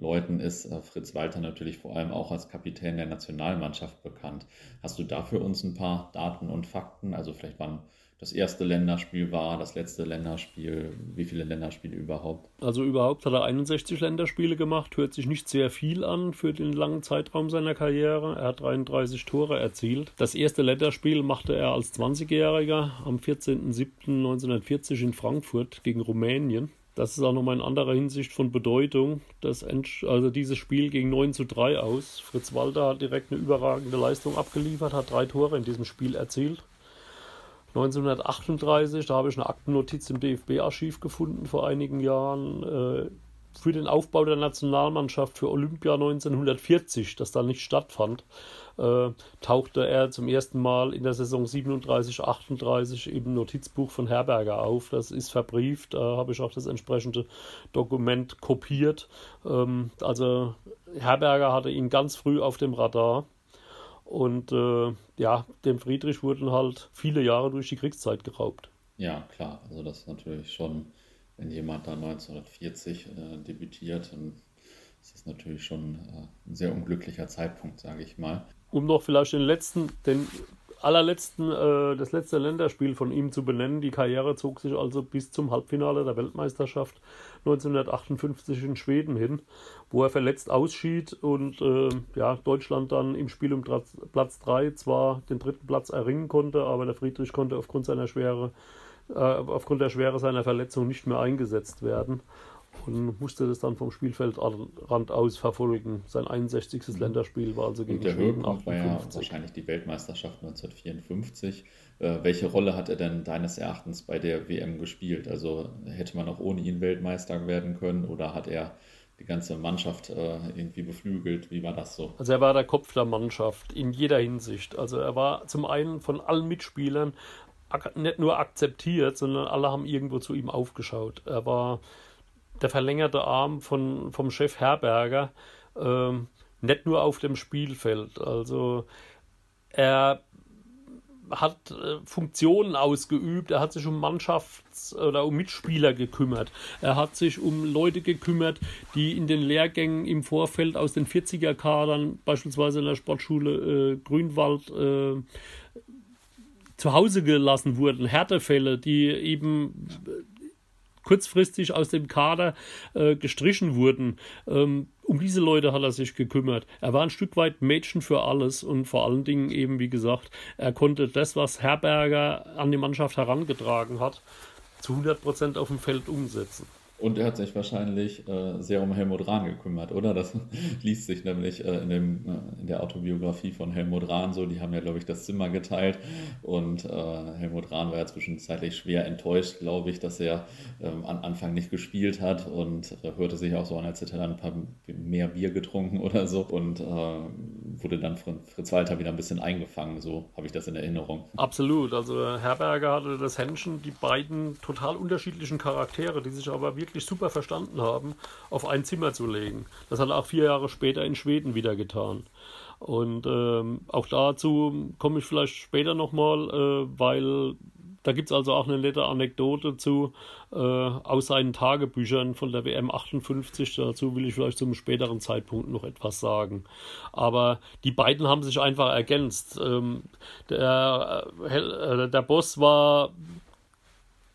Leuten ist äh, Fritz Walter natürlich vor allem auch als Kapitän der Nationalmannschaft bekannt. Hast du da für uns ein paar Daten und Fakten? Also vielleicht wann das erste Länderspiel war, das letzte Länderspiel, wie viele Länderspiele überhaupt? Also überhaupt hat er 61 Länderspiele gemacht, hört sich nicht sehr viel an für den langen Zeitraum seiner Karriere. Er hat 33 Tore erzielt. Das erste Länderspiel machte er als 20-Jähriger am 14.07.1940 in Frankfurt gegen Rumänien. Das ist auch nochmal in anderer Hinsicht von Bedeutung. Das also dieses Spiel ging 9 zu 3 aus. Fritz Walter hat direkt eine überragende Leistung abgeliefert, hat drei Tore in diesem Spiel erzielt. 1938, da habe ich eine Aktennotiz im DFB-Archiv gefunden vor einigen Jahren, äh, für den Aufbau der Nationalmannschaft für Olympia 1940, das dann nicht stattfand, äh, tauchte er zum ersten Mal in der Saison 37, 38 im Notizbuch von Herberger auf. Das ist verbrieft, da habe ich auch das entsprechende Dokument kopiert. Ähm, also Herberger hatte ihn ganz früh auf dem Radar. Und äh, ja, dem Friedrich wurden halt viele Jahre durch die Kriegszeit geraubt. Ja, klar. Also das ist natürlich schon, wenn jemand da 1940 äh, debütiert, dann ist das natürlich schon äh, ein sehr unglücklicher Zeitpunkt, sage ich mal. Um noch vielleicht den letzten, den allerletzten, äh, das letzte Länderspiel von ihm zu benennen. Die Karriere zog sich also bis zum Halbfinale der Weltmeisterschaft 1958 in Schweden hin, wo er verletzt ausschied und äh, ja, Deutschland dann im Spiel um Platz 3 zwar den dritten Platz erringen konnte, aber der Friedrich konnte aufgrund seiner Schwere, äh, aufgrund der Schwere seiner Verletzung nicht mehr eingesetzt werden und musste das dann vom Spielfeldrand aus verfolgen. Sein 61. Mhm. Länderspiel war also gegen Schweden Höhepunkt war ja wahrscheinlich die Weltmeisterschaft 1954. Äh, welche Rolle hat er denn deines Erachtens bei der WM gespielt? Also hätte man auch ohne ihn Weltmeister werden können oder hat er die ganze Mannschaft äh, irgendwie beflügelt? Wie war das so? Also er war der Kopf der Mannschaft in jeder Hinsicht. Also er war zum einen von allen Mitspielern nicht nur akzeptiert, sondern alle haben irgendwo zu ihm aufgeschaut. Er war der verlängerte Arm von, vom Chef Herberger, ähm, nicht nur auf dem Spielfeld. Also er hat äh, Funktionen ausgeübt, er hat sich um Mannschafts- oder um Mitspieler gekümmert, er hat sich um Leute gekümmert, die in den Lehrgängen im Vorfeld aus den 40er-Kadern, beispielsweise in der Sportschule äh, Grünwald, äh, zu Hause gelassen wurden, Härtefälle, die eben kurzfristig aus dem Kader äh, gestrichen wurden. Ähm, um diese Leute hat er sich gekümmert. Er war ein Stück weit Mädchen für alles und vor allen Dingen eben, wie gesagt, er konnte das, was Herberger an die Mannschaft herangetragen hat, zu 100 Prozent auf dem Feld umsetzen. Und er hat sich wahrscheinlich äh, sehr um Helmut Rahn gekümmert, oder? Das liest sich nämlich äh, in, dem, äh, in der Autobiografie von Helmut Rahn so. Die haben ja, glaube ich, das Zimmer geteilt. Und äh, Helmut Rahn war ja zwischenzeitlich schwer enttäuscht, glaube ich, dass er ähm, am Anfang nicht gespielt hat und äh, hörte sich auch so an, als hätte er dann ein paar mehr Bier getrunken oder so. Und äh, wurde dann von Fritz Walter wieder ein bisschen eingefangen. So habe ich das in Erinnerung. Absolut. Also Herberger hatte das Händchen, die beiden total unterschiedlichen Charaktere, die sich aber wirklich wirklich super verstanden haben, auf ein Zimmer zu legen. Das hat er auch vier Jahre später in Schweden wieder getan. Und ähm, auch dazu komme ich vielleicht später nochmal, äh, weil da gibt es also auch eine nette Anekdote zu äh, aus seinen Tagebüchern von der WM 58. Dazu will ich vielleicht zum späteren Zeitpunkt noch etwas sagen. Aber die beiden haben sich einfach ergänzt. Ähm, der, äh, der Boss war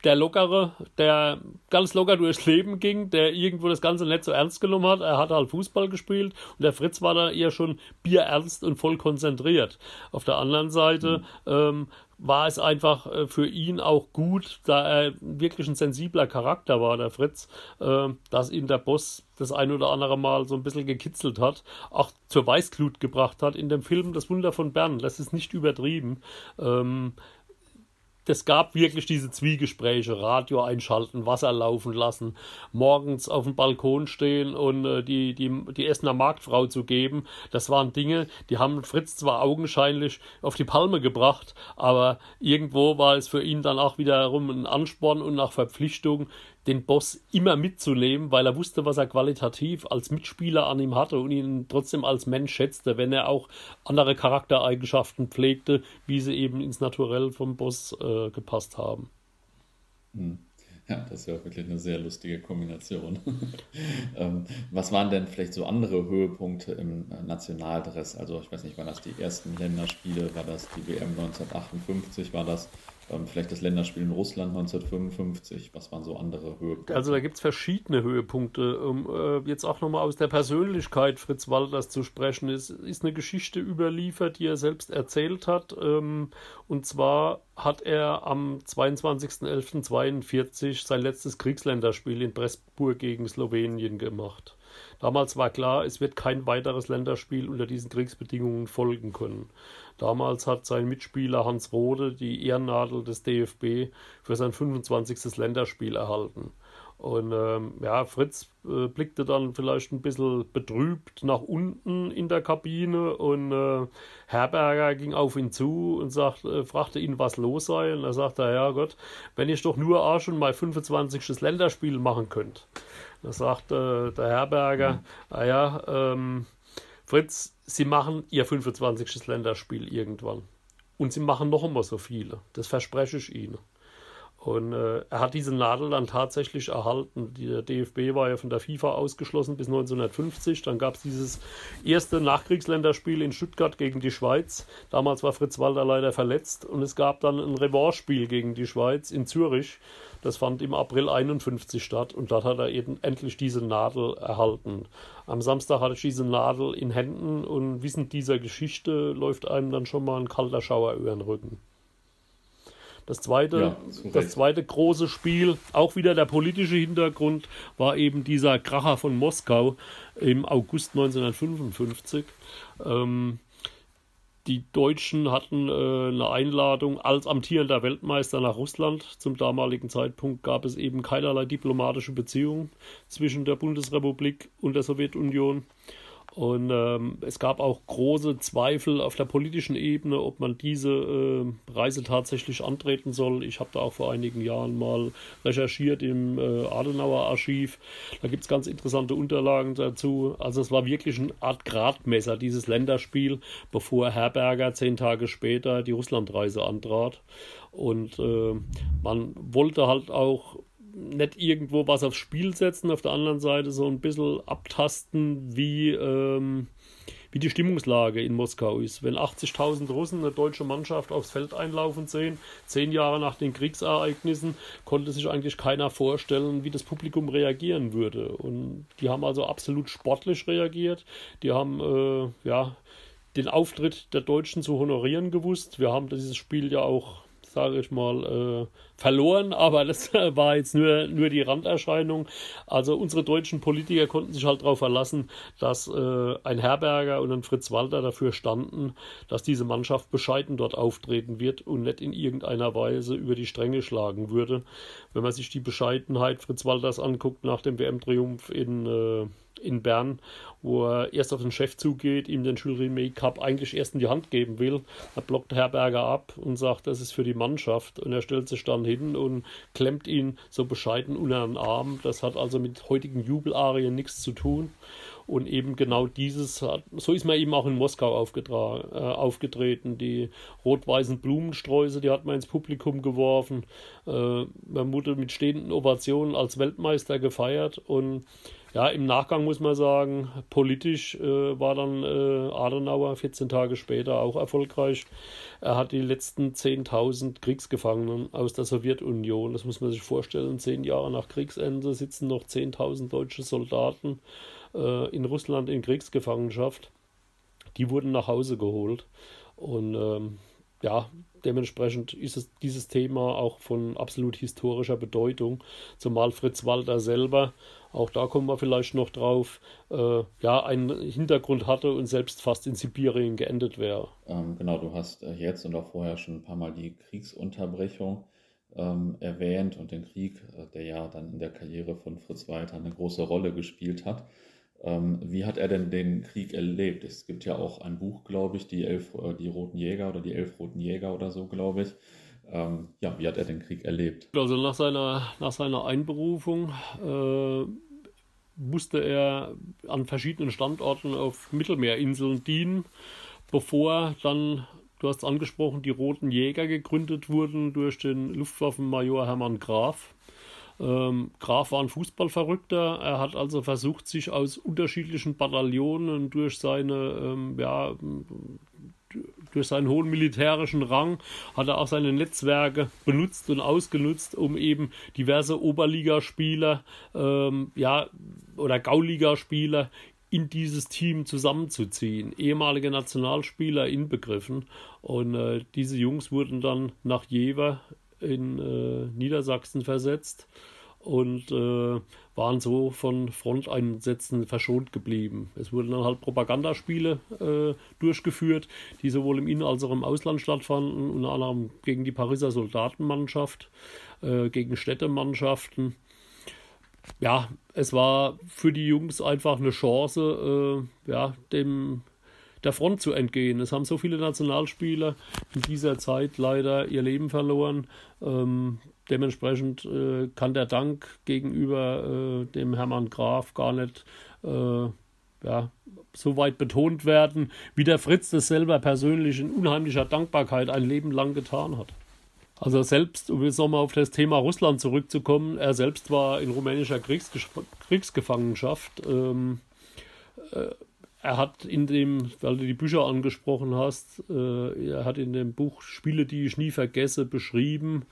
der Lockere, der ganz locker durchs Leben ging, der irgendwo das Ganze nicht so ernst genommen hat. Er hat halt Fußball gespielt und der Fritz war da eher schon bierernst und voll konzentriert. Auf der anderen Seite mhm. ähm, war es einfach äh, für ihn auch gut, da er wirklich ein sensibler Charakter war, der Fritz, äh, dass ihn der Boss das ein oder andere Mal so ein bisschen gekitzelt hat, auch zur Weißglut gebracht hat. In dem Film Das Wunder von Bern, das ist nicht übertrieben. Ähm, es gab wirklich diese Zwiegespräche, Radio einschalten, Wasser laufen lassen, morgens auf dem Balkon stehen und äh, die, die, die Essener Marktfrau zu geben. Das waren Dinge, die haben Fritz zwar augenscheinlich auf die Palme gebracht, aber irgendwo war es für ihn dann auch wiederum ein Ansporn und nach Verpflichtung, den Boss immer mitzunehmen, weil er wusste, was er qualitativ als Mitspieler an ihm hatte und ihn trotzdem als Mensch schätzte, wenn er auch andere Charaktereigenschaften pflegte, wie sie eben ins Naturell vom Boss äh, gepasst haben. Hm. Ja, das ist ja wirklich eine sehr lustige Kombination. ähm, was waren denn vielleicht so andere Höhepunkte im Nationaldress? Also ich weiß nicht, waren das die ersten Länderspiele, war das die WM 1958, war das vielleicht das Länderspiel in Russland 1955. Was waren so andere Höhepunkte? Also da gibt es verschiedene Höhepunkte. Um äh, jetzt auch nochmal aus der Persönlichkeit Fritz Walters zu sprechen, ist, ist eine Geschichte überliefert, die er selbst erzählt hat. Ähm, und zwar hat er am 22.11.42 sein letztes Kriegsländerspiel in Pressburg gegen Slowenien gemacht. Damals war klar, es wird kein weiteres Länderspiel unter diesen Kriegsbedingungen folgen können. Damals hat sein Mitspieler Hans Rode die Ehrennadel des DFB für sein 25. Länderspiel erhalten. Und ähm, ja, Fritz äh, blickte dann vielleicht ein bisschen betrübt nach unten in der Kabine und äh, Herberger ging auf ihn zu und sagt, äh, fragte ihn, was los sei. Und er sagte, ja Gott, wenn ich doch nur auch schon mein 25. Länderspiel machen könnt. Da sagte der Herberger, mhm. naja, ähm, Fritz, Sie machen Ihr 25. Länderspiel irgendwann. Und Sie machen noch immer so viele. Das verspreche ich Ihnen. Und äh, er hat diese Nadel dann tatsächlich erhalten. Der DFB war ja von der FIFA ausgeschlossen bis 1950. Dann gab es dieses erste Nachkriegsländerspiel in Stuttgart gegen die Schweiz. Damals war Fritz Walter leider verletzt. Und es gab dann ein Revanche-Spiel gegen die Schweiz in Zürich. Das fand im April 51 statt und dort hat er eben endlich diese Nadel erhalten. Am Samstag hatte ich diese Nadel in Händen und wissend dieser Geschichte läuft einem dann schon mal ein kalter Schauer über den Rücken. Das zweite, ja, das zweite große Spiel, auch wieder der politische Hintergrund, war eben dieser Kracher von Moskau im August 1955. Ähm, die Deutschen hatten äh, eine Einladung als amtierender Weltmeister nach Russland. Zum damaligen Zeitpunkt gab es eben keinerlei diplomatische Beziehungen zwischen der Bundesrepublik und der Sowjetunion. Und ähm, es gab auch große Zweifel auf der politischen Ebene, ob man diese äh, Reise tatsächlich antreten soll. Ich habe da auch vor einigen Jahren mal recherchiert im äh, Adenauer Archiv. Da gibt es ganz interessante Unterlagen dazu. Also es war wirklich eine Art Gradmesser, dieses Länderspiel, bevor Herberger zehn Tage später die Russlandreise antrat. Und äh, man wollte halt auch nicht irgendwo was aufs Spiel setzen, auf der anderen Seite so ein bisschen abtasten, wie, ähm, wie die Stimmungslage in Moskau ist. Wenn 80.000 Russen eine deutsche Mannschaft aufs Feld einlaufen sehen, zehn Jahre nach den Kriegsereignissen, konnte sich eigentlich keiner vorstellen, wie das Publikum reagieren würde. Und die haben also absolut sportlich reagiert. Die haben, äh, ja, den Auftritt der Deutschen zu honorieren gewusst. Wir haben dieses Spiel ja auch sage ich mal, äh, verloren, aber das war jetzt nur, nur die Randerscheinung. Also unsere deutschen Politiker konnten sich halt darauf verlassen, dass äh, ein Herberger und ein Fritz Walter dafür standen, dass diese Mannschaft bescheiden dort auftreten wird und nicht in irgendeiner Weise über die Stränge schlagen würde. Wenn man sich die Bescheidenheit Fritz Walters anguckt nach dem WM-Triumph in äh, in Bern, wo er erst auf den Chef zugeht, ihm den Jules Rimet Cup eigentlich erst in die Hand geben will. Da blockt Herberger ab und sagt, das ist für die Mannschaft. Und er stellt sich dann hin und klemmt ihn so bescheiden unter den Arm. Das hat also mit heutigen Jubelarien nichts zu tun. Und eben genau dieses, so ist man eben auch in Moskau äh, aufgetreten. Die rot-weißen Blumensträuße, die hat man ins Publikum geworfen. Äh, man wurde mit stehenden Ovationen als Weltmeister gefeiert. Und ja, im Nachgang muss man sagen, politisch äh, war dann äh, Adenauer 14 Tage später auch erfolgreich. Er hat die letzten 10.000 Kriegsgefangenen aus der Sowjetunion, das muss man sich vorstellen, zehn Jahre nach Kriegsende sitzen noch 10.000 deutsche Soldaten äh, in Russland in Kriegsgefangenschaft. Die wurden nach Hause geholt. Und ähm, ja, dementsprechend ist es, dieses Thema auch von absolut historischer Bedeutung, zumal Fritz Walter selber auch da kommen wir vielleicht noch drauf, äh, ja, einen Hintergrund hatte und selbst fast in Sibirien geendet wäre. Ähm, genau, du hast äh, jetzt und auch vorher schon ein paar Mal die Kriegsunterbrechung ähm, erwähnt und den Krieg, äh, der ja dann in der Karriere von Fritz Walter eine große Rolle gespielt hat. Ähm, wie hat er denn den Krieg erlebt? Es gibt ja auch ein Buch, glaube ich, die, elf, äh, die Roten Jäger oder die Elf Roten Jäger oder so, glaube ich. Ähm, ja, wie hat er den Krieg erlebt? Also nach seiner, nach seiner Einberufung äh, musste er an verschiedenen Standorten auf Mittelmeerinseln dienen, bevor dann, du hast angesprochen, die Roten Jäger gegründet wurden durch den Luftwaffenmajor Hermann Graf. Ähm, Graf war ein Fußballverrückter. Er hat also versucht, sich aus unterschiedlichen Bataillonen durch seine ähm, ja, durch seinen hohen militärischen Rang hat er auch seine Netzwerke benutzt und ausgenutzt, um eben diverse Oberligaspieler ähm, ja, oder Gauligaspieler in dieses Team zusammenzuziehen. Ehemalige Nationalspieler inbegriffen. Und äh, diese Jungs wurden dann nach Jever in äh, Niedersachsen versetzt und äh, waren so von Fronteinsätzen verschont geblieben. Es wurden dann halt Propagandaspiele äh, durchgeführt, die sowohl im In- als auch im Ausland stattfanden, unter anderem gegen die Pariser Soldatenmannschaft, äh, gegen Städtemannschaften. Ja, es war für die Jungs einfach eine Chance, äh, ja, dem der Front zu entgehen. Es haben so viele Nationalspieler in dieser Zeit leider ihr Leben verloren. Ähm, dementsprechend äh, kann der Dank gegenüber äh, dem Hermann Graf gar nicht äh, ja, so weit betont werden, wie der Fritz das selber persönlich in unheimlicher Dankbarkeit ein Leben lang getan hat. Also selbst, um jetzt nochmal auf das Thema Russland zurückzukommen, er selbst war in rumänischer Kriegsge Kriegsgefangenschaft. Ähm, äh, er hat in dem, weil du die Bücher angesprochen hast, äh, er hat in dem Buch Spiele, die ich nie vergesse, beschrieben,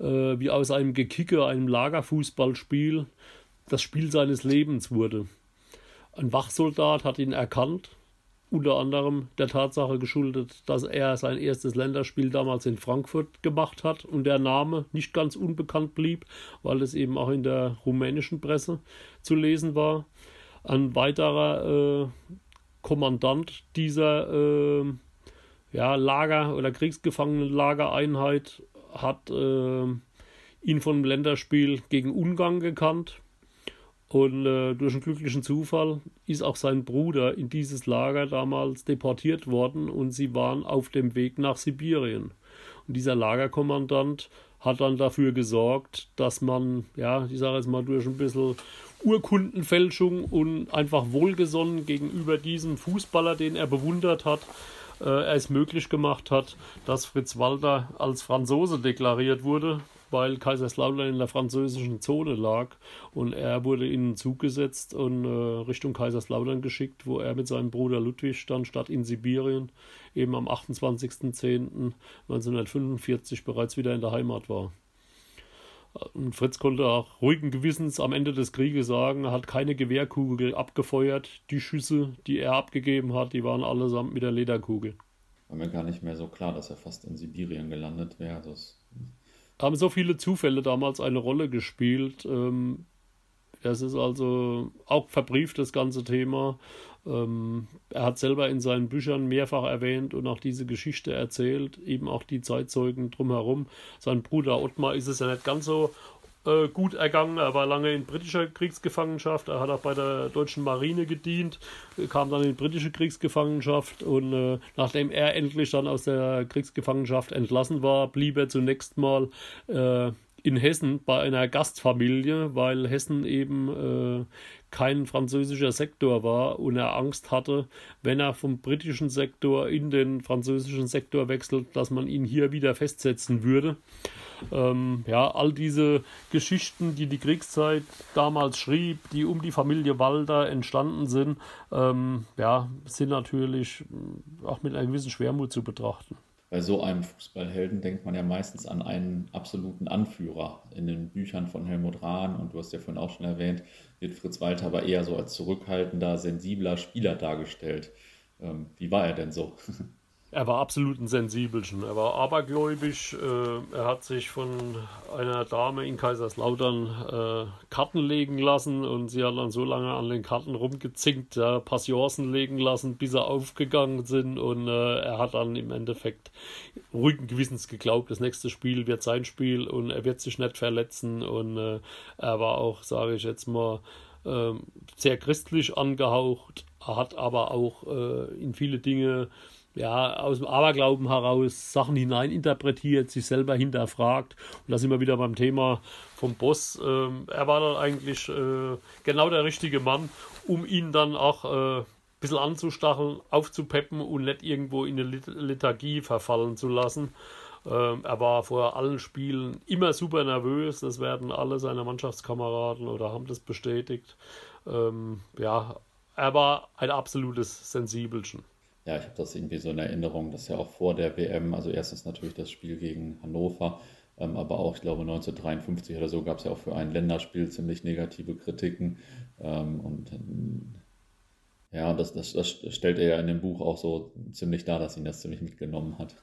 äh, wie aus einem Gekicke, einem Lagerfußballspiel, das Spiel seines Lebens wurde. Ein Wachsoldat hat ihn erkannt, unter anderem der Tatsache geschuldet, dass er sein erstes Länderspiel damals in Frankfurt gemacht hat und der Name nicht ganz unbekannt blieb, weil es eben auch in der rumänischen Presse zu lesen war. Ein weiterer äh, Kommandant dieser äh, ja, Lager- oder Kriegsgefangenenlagereinheit hat äh, ihn vom Länderspiel gegen Ungarn gekannt. Und äh, durch einen glücklichen Zufall ist auch sein Bruder in dieses Lager damals deportiert worden und sie waren auf dem Weg nach Sibirien. Und dieser Lagerkommandant hat dann dafür gesorgt, dass man, ja, ich sage jetzt mal, durch ein bisschen Urkundenfälschung und einfach wohlgesonnen gegenüber diesem Fußballer, den er bewundert hat, äh, es möglich gemacht hat, dass Fritz Walter als Franzose deklariert wurde, weil Kaiserslautern in der französischen Zone lag und er wurde in den Zug gesetzt und äh, Richtung Kaiserslautern geschickt, wo er mit seinem Bruder Ludwig dann statt in Sibirien eben am 28.10.1945 bereits wieder in der Heimat war. Und Fritz konnte auch ruhigen Gewissens am Ende des Krieges sagen, er hat keine Gewehrkugel abgefeuert. Die Schüsse, die er abgegeben hat, die waren allesamt mit der Lederkugel. War mir gar nicht mehr so klar, dass er fast in Sibirien gelandet wäre. Das haben so viele Zufälle damals eine Rolle gespielt. Ähm, das ist also auch verbrieft, das ganze Thema. Ähm, er hat selber in seinen Büchern mehrfach erwähnt und auch diese Geschichte erzählt, eben auch die Zeitzeugen drumherum. Sein Bruder Ottmar ist es ja nicht ganz so äh, gut ergangen. Er war lange in britischer Kriegsgefangenschaft. Er hat auch bei der deutschen Marine gedient, kam dann in britische Kriegsgefangenschaft und äh, nachdem er endlich dann aus der Kriegsgefangenschaft entlassen war, blieb er zunächst mal äh, in Hessen bei einer Gastfamilie, weil Hessen eben äh, kein französischer Sektor war und er Angst hatte, wenn er vom britischen Sektor in den französischen Sektor wechselt, dass man ihn hier wieder festsetzen würde. Ähm, ja, all diese Geschichten, die die Kriegszeit damals schrieb, die um die Familie Walter entstanden sind, ähm, ja, sind natürlich auch mit einer gewissen Schwermut zu betrachten bei so einem Fußballhelden denkt man ja meistens an einen absoluten Anführer. In den Büchern von Helmut Rahn, und du hast ja vorhin auch schon erwähnt, wird Fritz Walter aber eher so als zurückhaltender, sensibler Spieler dargestellt. Ähm, wie war er denn so? Er war absolut ein Sensibelchen. Er war abergläubisch. Äh, er hat sich von einer Dame in Kaiserslautern äh, Karten legen lassen und sie hat dann so lange an den Karten rumgezinkt, ja, Passionsen legen lassen, bis er aufgegangen sind. Und äh, er hat dann im Endeffekt ruhigen Gewissens geglaubt, das nächste Spiel wird sein Spiel und er wird sich nicht verletzen. Und äh, er war auch, sage ich jetzt mal, ähm, sehr christlich angehaucht, Er hat aber auch äh, in viele Dinge ja, aus dem Aberglauben heraus Sachen hineininterpretiert, sich selber hinterfragt. Und da sind wir wieder beim Thema vom Boss. Ähm, er war dann eigentlich äh, genau der richtige Mann, um ihn dann auch äh, ein bisschen anzustacheln, aufzupeppen und nicht irgendwo in eine Lethargie verfallen zu lassen. Ähm, er war vor allen Spielen immer super nervös, das werden alle seine Mannschaftskameraden oder haben das bestätigt. Ähm, ja, er war ein absolutes Sensibelchen. Ja, ich habe das irgendwie so in Erinnerung, dass ja auch vor der WM, also erstens natürlich das Spiel gegen Hannover, ähm, aber auch, ich glaube, 1953 oder so gab es ja auch für ein Länderspiel ziemlich negative Kritiken. Ähm, und ja, das, das, das stellt er ja in dem Buch auch so ziemlich dar, dass ihn das ziemlich mitgenommen hat.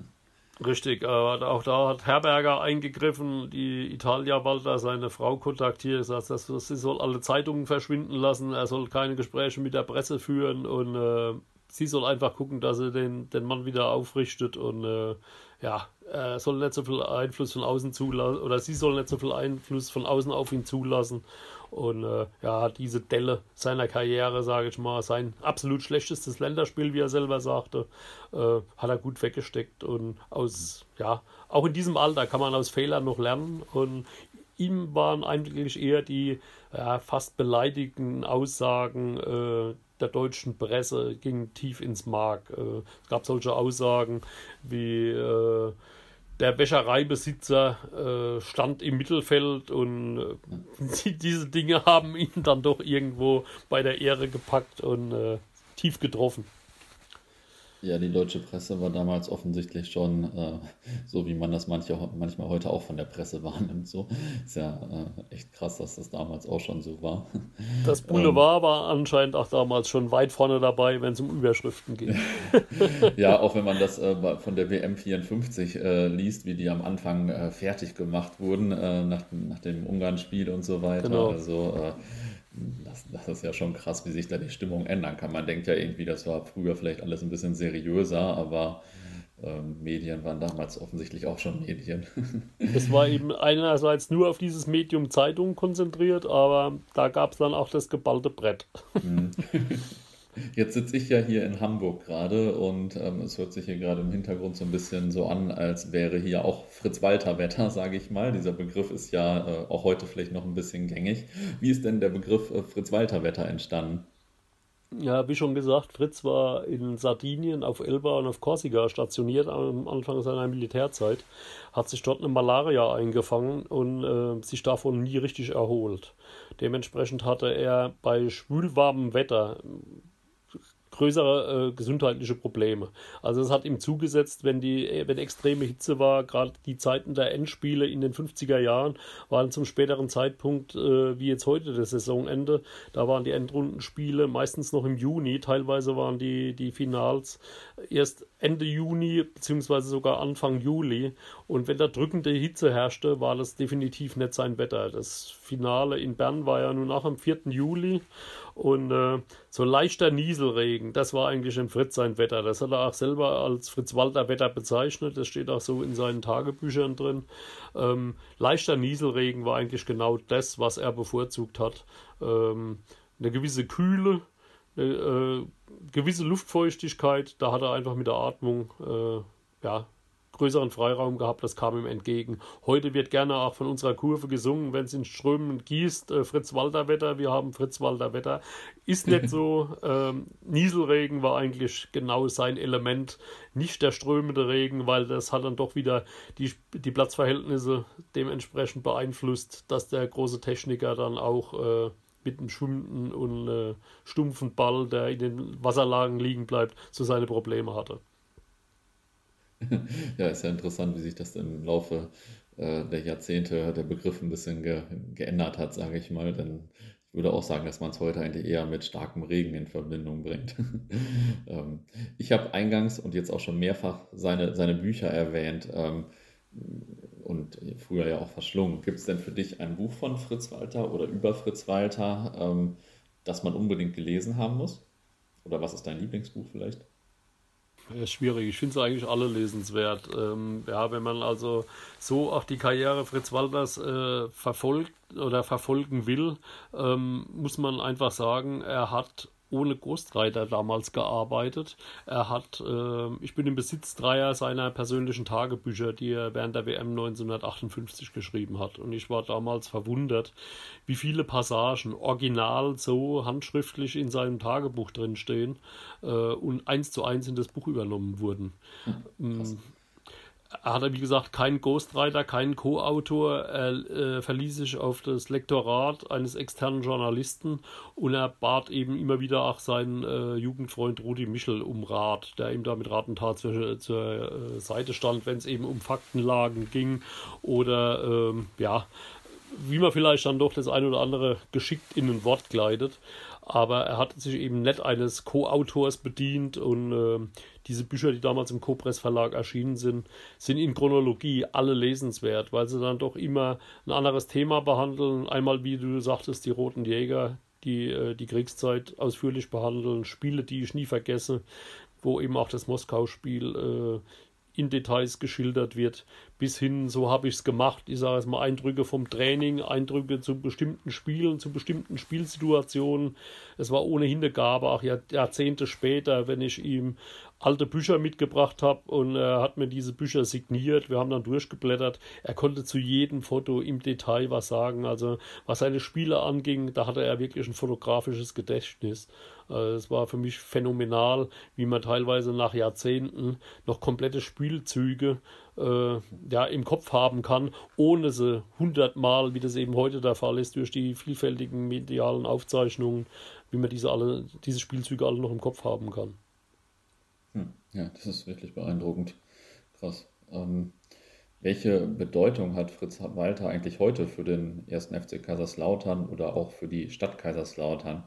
Richtig, äh, auch da hat Herberger eingegriffen, die Italia Walter seine Frau kontaktiert, gesagt, dass, sie soll alle Zeitungen verschwinden lassen, er soll keine Gespräche mit der Presse führen und äh, sie soll einfach gucken, dass sie den, den Mann wieder aufrichtet und äh, ja, er soll nicht so viel Einfluss von außen zulassen oder sie soll nicht so viel Einfluss von außen auf ihn zulassen. Und äh, ja, diese Delle seiner Karriere, sage ich mal, sein absolut schlechtestes Länderspiel, wie er selber sagte, äh, hat er gut weggesteckt. Und aus, ja, auch in diesem Alter kann man aus Fehlern noch lernen. Und ihm waren eigentlich eher die ja, fast beleidigenden Aussagen äh, der deutschen Presse ging tief ins Mark. Äh, es gab solche Aussagen wie äh, der Wäschereibesitzer äh, stand im Mittelfeld und diese Dinge haben ihn dann doch irgendwo bei der Ehre gepackt und tief getroffen. Ja, die deutsche Presse war damals offensichtlich schon äh, so, wie man das manche, manchmal heute auch von der Presse wahrnimmt. So ist ja äh, echt krass, dass das damals auch schon so war. Das Boulevard ähm, war anscheinend auch damals schon weit vorne dabei, wenn es um Überschriften geht. ja, auch wenn man das äh, von der WM 54 äh, liest, wie die am Anfang äh, fertig gemacht wurden äh, nach, nach dem Ungarn-Spiel und so weiter. Genau. Also das, das, ist ja schon krass, wie sich da die Stimmung ändern kann. Man denkt ja irgendwie, das war früher vielleicht alles ein bisschen seriöser, aber ähm, Medien waren damals offensichtlich auch schon Medien. Es war eben einerseits nur auf dieses Medium Zeitung konzentriert, aber da gab es dann auch das geballte Brett. Mhm. Jetzt sitze ich ja hier in Hamburg gerade und ähm, es hört sich hier gerade im Hintergrund so ein bisschen so an, als wäre hier auch Fritz-Walter-Wetter, sage ich mal. Dieser Begriff ist ja äh, auch heute vielleicht noch ein bisschen gängig. Wie ist denn der Begriff äh, Fritz-Walter-Wetter entstanden? Ja, wie schon gesagt, Fritz war in Sardinien, auf Elba und auf Korsika stationiert am Anfang seiner Militärzeit, hat sich dort eine Malaria eingefangen und äh, sich davon nie richtig erholt. Dementsprechend hatte er bei schwülwarmem Wetter größere äh, gesundheitliche Probleme. Also es hat ihm zugesetzt, wenn die, wenn extreme Hitze war, gerade die Zeiten der Endspiele in den 50er Jahren waren zum späteren Zeitpunkt, äh, wie jetzt heute das Saisonende, da waren die Endrundenspiele meistens noch im Juni, teilweise waren die, die Finals erst Ende Juni beziehungsweise sogar Anfang Juli. Und wenn da drückende Hitze herrschte, war das definitiv nicht sein Wetter. Das Finale in Bern war ja nun auch am 4. Juli und äh, so leichter Nieselregen, das war eigentlich im Fritz sein Wetter. Das hat er auch selber als Fritz-Walter-Wetter bezeichnet. Das steht auch so in seinen Tagebüchern drin. Ähm, leichter Nieselregen war eigentlich genau das, was er bevorzugt hat. Ähm, eine gewisse Kühle, eine äh, gewisse Luftfeuchtigkeit, da hat er einfach mit der Atmung äh, ja, größeren Freiraum gehabt, das kam ihm entgegen. Heute wird gerne auch von unserer Kurve gesungen, wenn es in Strömen gießt, äh, Fritz-Walter-Wetter, wir haben Fritz-Walter-Wetter. Ist nicht so. Ähm, Nieselregen war eigentlich genau sein Element, nicht der strömende Regen, weil das hat dann doch wieder die, die Platzverhältnisse dementsprechend beeinflusst, dass der große Techniker dann auch äh, mit einem schwimmenden und äh, stumpfen Ball, der in den Wasserlagen liegen bleibt, so seine Probleme hatte. ja, ist ja interessant, wie sich das im Laufe äh, der Jahrzehnte der Begriff ein bisschen ge geändert hat, sage ich mal. Denn ich würde auch sagen, dass man es heute eigentlich eher mit starkem Regen in Verbindung bringt. ähm, ich habe eingangs und jetzt auch schon mehrfach seine, seine Bücher erwähnt ähm, und früher ja auch verschlungen. Gibt es denn für dich ein Buch von Fritz Walter oder über Fritz Walter, ähm, das man unbedingt gelesen haben muss? Oder was ist dein Lieblingsbuch vielleicht? Ja, schwierig. Ich finde es eigentlich alle lesenswert. Ähm, ja, wenn man also so auch die Karriere Fritz Walters äh, verfolgt oder verfolgen will, ähm, muss man einfach sagen, er hat ohne Ghostwriter damals gearbeitet. Er hat, äh, ich bin im Besitz dreier seiner persönlichen Tagebücher, die er während der WM 1958 geschrieben hat. Und ich war damals verwundert, wie viele Passagen original so handschriftlich in seinem Tagebuch drinstehen äh, und eins zu eins in das Buch übernommen wurden. Mhm er hatte, wie gesagt, keinen Ghostwriter, keinen Co-Autor. Er äh, verließ sich auf das Lektorat eines externen Journalisten und er bat eben immer wieder auch seinen äh, Jugendfreund Rudi Michel um Rat, der ihm da mit Rat und Tat zur, zur äh, Seite stand, wenn es eben um Faktenlagen ging oder ähm, ja, wie man vielleicht dann doch das ein oder andere geschickt in ein Wort kleidet. Aber er hat sich eben nicht eines Co-Autors bedient und äh, diese Bücher, die damals im Copress Verlag erschienen sind, sind in Chronologie alle lesenswert, weil sie dann doch immer ein anderes Thema behandeln. Einmal, wie du sagtest, die Roten Jäger, die äh, die Kriegszeit ausführlich behandeln, Spiele, die ich nie vergesse, wo eben auch das Moskau-Spiel äh, in Details geschildert wird, bis hin, so habe ich es gemacht, ich sage es mal, Eindrücke vom Training, Eindrücke zu bestimmten Spielen, zu bestimmten Spielsituationen. Es war ohnehin eine Gabe, auch Jahrzehnte später, wenn ich ihm alte Bücher mitgebracht habe und er hat mir diese Bücher signiert. Wir haben dann durchgeblättert. Er konnte zu jedem Foto im Detail was sagen. Also was seine Spiele anging, da hatte er wirklich ein fotografisches Gedächtnis. Äh, es war für mich phänomenal, wie man teilweise nach Jahrzehnten noch komplette Spielzüge äh, ja, im Kopf haben kann, ohne sie hundertmal, wie das eben heute der Fall ist, durch die vielfältigen medialen Aufzeichnungen, wie man diese, alle, diese Spielzüge alle noch im Kopf haben kann. Hm, ja, das ist wirklich beeindruckend. Krass. Ähm, welche Bedeutung hat Fritz Walter eigentlich heute für den ersten FC Kaiserslautern oder auch für die Stadt Kaiserslautern?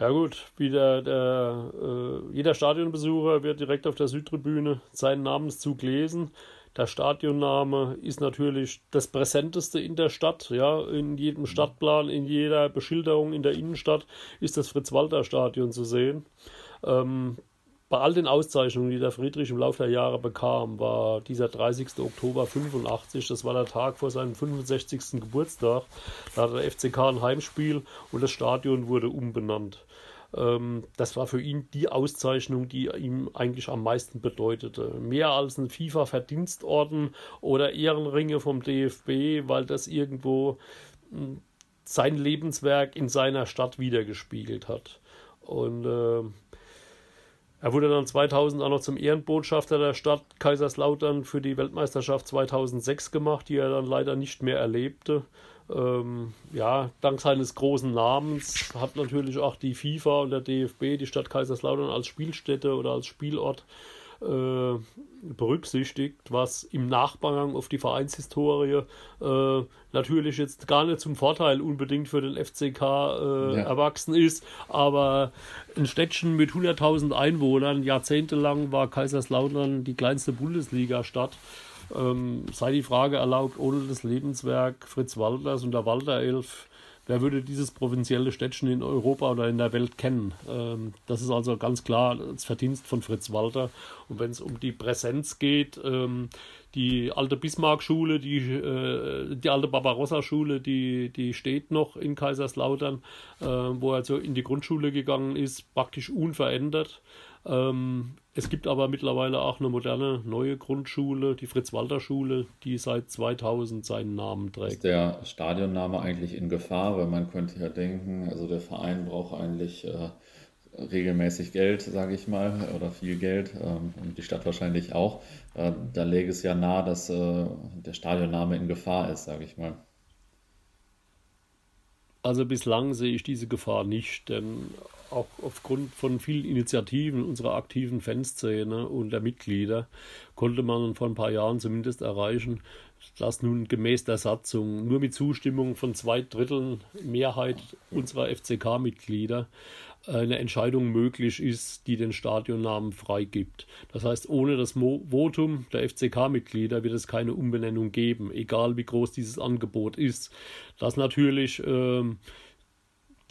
Ja gut, wie der, der äh, jeder Stadionbesucher wird direkt auf der Südtribüne seinen Namenszug lesen. Der Stadionname ist natürlich das Präsenteste in der Stadt. Ja, in jedem Stadtplan, in jeder Beschilderung in der Innenstadt ist das Fritz-Walter-Stadion zu sehen. Ähm, bei all den Auszeichnungen, die der Friedrich im Laufe der Jahre bekam, war dieser 30. Oktober 85, das war der Tag vor seinem 65. Geburtstag. Da hatte der FCK ein Heimspiel und das Stadion wurde umbenannt. Ähm, das war für ihn die Auszeichnung, die ihm eigentlich am meisten bedeutete. Mehr als ein FIFA-Verdienstorden oder Ehrenringe vom DFB, weil das irgendwo hm, sein Lebenswerk in seiner Stadt wiedergespiegelt hat. Und äh, er wurde dann 2000 auch noch zum Ehrenbotschafter der Stadt Kaiserslautern für die Weltmeisterschaft 2006 gemacht, die er dann leider nicht mehr erlebte. Ähm, ja, dank seines großen Namens hat natürlich auch die FIFA und der DFB die Stadt Kaiserslautern als Spielstätte oder als Spielort äh, berücksichtigt, was im Nachgang auf die Vereinshistorie äh, natürlich jetzt gar nicht zum Vorteil unbedingt für den FCK äh, ja. erwachsen ist, aber ein Städtchen mit 100.000 Einwohnern, jahrzehntelang war Kaiserslautern die kleinste Bundesliga-Stadt. Ähm, sei die Frage erlaubt, ohne das Lebenswerk Fritz Walters und der Walter Elf wer würde dieses provinzielle Städtchen in Europa oder in der Welt kennen? Ähm, das ist also ganz klar das Verdienst von Fritz Walter. Und wenn es um die Präsenz geht, ähm, die alte Bismarck-Schule, die, äh, die alte Barbarossa-Schule, die, die steht noch in Kaiserslautern, äh, wo er so in die Grundschule gegangen ist, praktisch unverändert. Ähm, es gibt aber mittlerweile auch eine moderne neue Grundschule, die Fritz-Walter-Schule, die seit 2000 seinen Namen trägt. Ist der Stadionname eigentlich in Gefahr? Weil man könnte ja denken, also der Verein braucht eigentlich äh, regelmäßig Geld, sage ich mal, oder viel Geld ähm, und die Stadt wahrscheinlich auch. Äh, da läge es ja nahe, dass äh, der Stadionname in Gefahr ist, sage ich mal. Also bislang sehe ich diese Gefahr nicht, denn auch aufgrund von vielen Initiativen unserer aktiven Fanszene und der Mitglieder konnte man vor ein paar Jahren zumindest erreichen, dass nun gemäß der Satzung nur mit Zustimmung von zwei Dritteln Mehrheit unserer FCK-Mitglieder eine Entscheidung möglich ist, die den Stadionnamen freigibt. Das heißt, ohne das Mo Votum der FCK-Mitglieder wird es keine Umbenennung geben, egal wie groß dieses Angebot ist. Das natürlich ähm,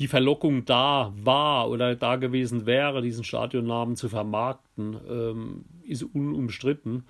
die Verlockung da war oder da gewesen wäre, diesen Stadionnamen zu vermarkten, ähm, ist unumstritten.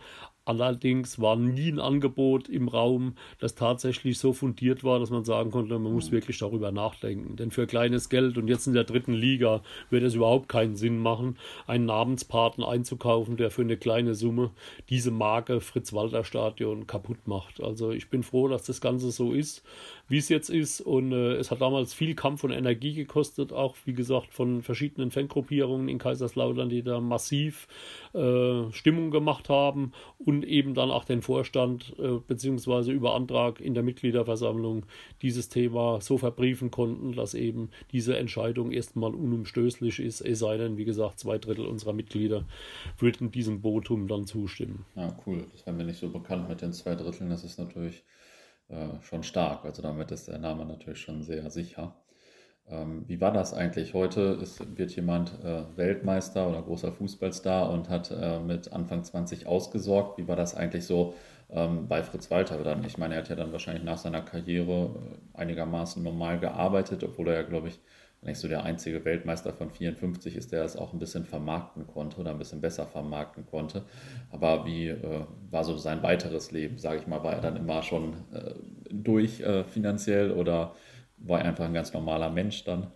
Allerdings war nie ein Angebot im Raum, das tatsächlich so fundiert war, dass man sagen konnte, man muss wirklich darüber nachdenken. Denn für kleines Geld und jetzt in der dritten Liga wird es überhaupt keinen Sinn machen, einen Namenspaten einzukaufen, der für eine kleine Summe diese Marke Fritz-Walter-Stadion kaputt macht. Also ich bin froh, dass das Ganze so ist wie es jetzt ist. Und äh, es hat damals viel Kampf und Energie gekostet, auch wie gesagt von verschiedenen Fangruppierungen in Kaiserslautern, die da massiv äh, Stimmung gemacht haben und eben dann auch den Vorstand äh, beziehungsweise über Antrag in der Mitgliederversammlung dieses Thema so verbriefen konnten, dass eben diese Entscheidung erstmal unumstößlich ist, es sei denn, wie gesagt, zwei Drittel unserer Mitglieder würden diesem Votum dann zustimmen. Ja, cool. Das war mir nicht so bekannt mit den zwei Dritteln. Das ist natürlich äh, schon stark. Also damit ist der Name natürlich schon sehr sicher. Ähm, wie war das eigentlich? Heute ist, wird jemand äh, Weltmeister oder großer Fußballstar und hat äh, mit Anfang 20 ausgesorgt. Wie war das eigentlich so ähm, bei Fritz Walter? Dann, ich meine, er hat ja dann wahrscheinlich nach seiner Karriere äh, einigermaßen normal gearbeitet, obwohl er ja, glaube ich, nicht so der einzige Weltmeister von 54 ist, der es auch ein bisschen vermarkten konnte oder ein bisschen besser vermarkten konnte. Aber wie äh, war so sein weiteres Leben, sage ich mal, war er dann immer schon äh, durch äh, finanziell oder war er einfach ein ganz normaler Mensch dann?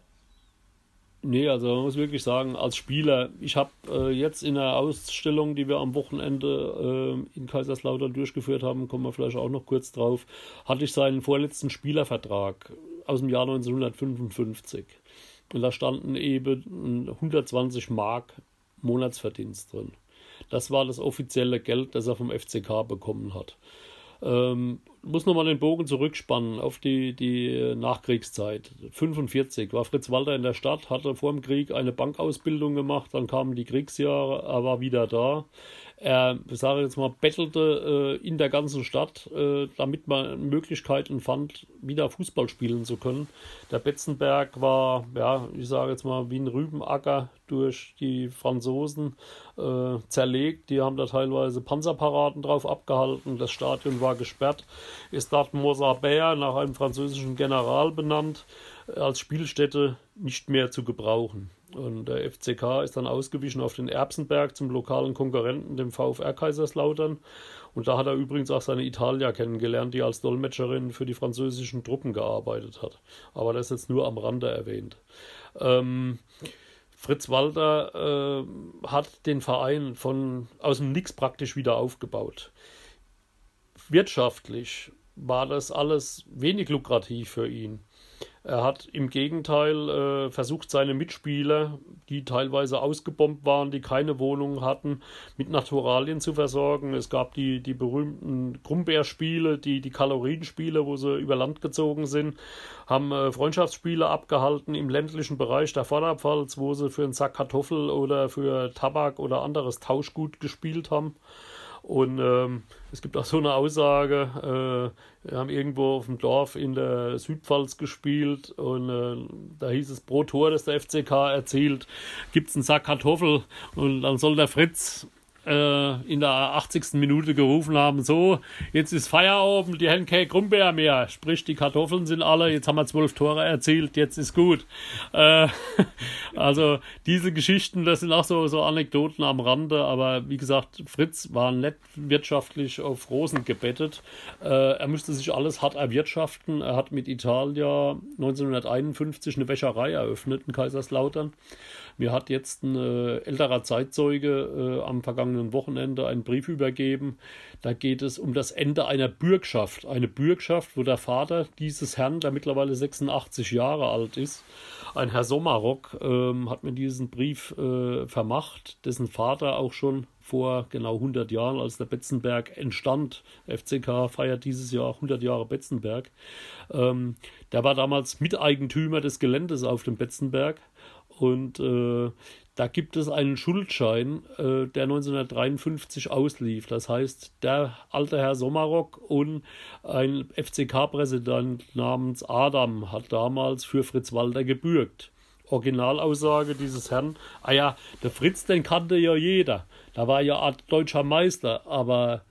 Nee, also man muss wirklich sagen, als Spieler, ich habe äh, jetzt in der Ausstellung, die wir am Wochenende äh, in Kaiserslautern durchgeführt haben, kommen wir vielleicht auch noch kurz drauf, hatte ich seinen vorletzten Spielervertrag aus dem Jahr 1955. Und da standen eben 120 Mark Monatsverdienst drin. Das war das offizielle Geld, das er vom FCK bekommen hat. Ähm, muss nochmal den Bogen zurückspannen auf die, die Nachkriegszeit. 45 war Fritz Walter in der Stadt, hatte vor dem Krieg eine Bankausbildung gemacht, dann kamen die Kriegsjahre, er war wieder da. Er, sage jetzt mal, bettelte äh, in der ganzen Stadt, äh, damit man Möglichkeiten fand, wieder Fußball spielen zu können. Der Betzenberg war, ja, ich sage jetzt mal, wie ein Rübenacker durch die Franzosen äh, zerlegt. Die haben da teilweise Panzerparaden drauf abgehalten. Das Stadion war gesperrt. Ist dort Mosabert nach einem französischen General benannt, als Spielstätte nicht mehr zu gebrauchen. Und der FCK ist dann ausgewichen auf den Erbsenberg zum lokalen Konkurrenten, dem VfR Kaiserslautern. Und da hat er übrigens auch seine Italia kennengelernt, die als Dolmetscherin für die französischen Truppen gearbeitet hat. Aber das ist jetzt nur am Rande erwähnt. Ähm, Fritz Walter äh, hat den Verein von aus dem Nix praktisch wieder aufgebaut. Wirtschaftlich war das alles wenig lukrativ für ihn. Er hat im Gegenteil äh, versucht, seine Mitspieler, die teilweise ausgebombt waren, die keine Wohnung hatten, mit Naturalien zu versorgen. Es gab die, die berühmten Grumbeerspiele, die, die Kalorienspiele, wo sie über Land gezogen sind, haben äh, Freundschaftsspiele abgehalten im ländlichen Bereich der Vorderpfalz, wo sie für einen Sack Kartoffel oder für Tabak oder anderes Tauschgut gespielt haben. Und ähm, es gibt auch so eine Aussage, äh, wir haben irgendwo auf dem Dorf in der Südpfalz gespielt und äh, da hieß es, pro Tor, das der FCK erzielt, gibt es einen Sack Kartoffel und dann soll der Fritz äh, in der 80. Minute gerufen haben, so, jetzt ist Feierabend, die haben keine Grumbeer mehr, sprich die Kartoffeln sind alle, jetzt haben wir zwölf Tore erzielt, jetzt ist gut. Äh, also diese Geschichten, das sind auch so, so Anekdoten am Rande, aber wie gesagt, Fritz war nett wirtschaftlich auf Rosen gebettet. Äh, er musste sich alles hart erwirtschaften. Er hat mit Italia 1951 eine Wäscherei eröffnet in Kaiserslautern. Mir hat jetzt ein äh, älterer Zeitzeuge äh, am vergangenen Wochenende einen Brief übergeben. Da geht es um das Ende einer Bürgschaft. Eine Bürgschaft, wo der Vater dieses Herrn, der mittlerweile 86 Jahre alt ist, ein Herr Sommerrock, ähm, hat mir diesen Brief äh, vermacht, dessen Vater auch schon vor genau 100 Jahren, als der Betzenberg entstand. FCK feiert dieses Jahr 100 Jahre Betzenberg. Ähm, der war damals Miteigentümer des Geländes auf dem Betzenberg und äh, da gibt es einen Schuldschein, äh, der 1953 auslief. Das heißt, der alte Herr Sommerrock und ein FCK-Präsident namens Adam hat damals für Fritz Walter gebürgt. Originalaussage dieses Herrn, ah ja, der Fritz, den kannte ja jeder. Da war ja Art deutscher Meister, aber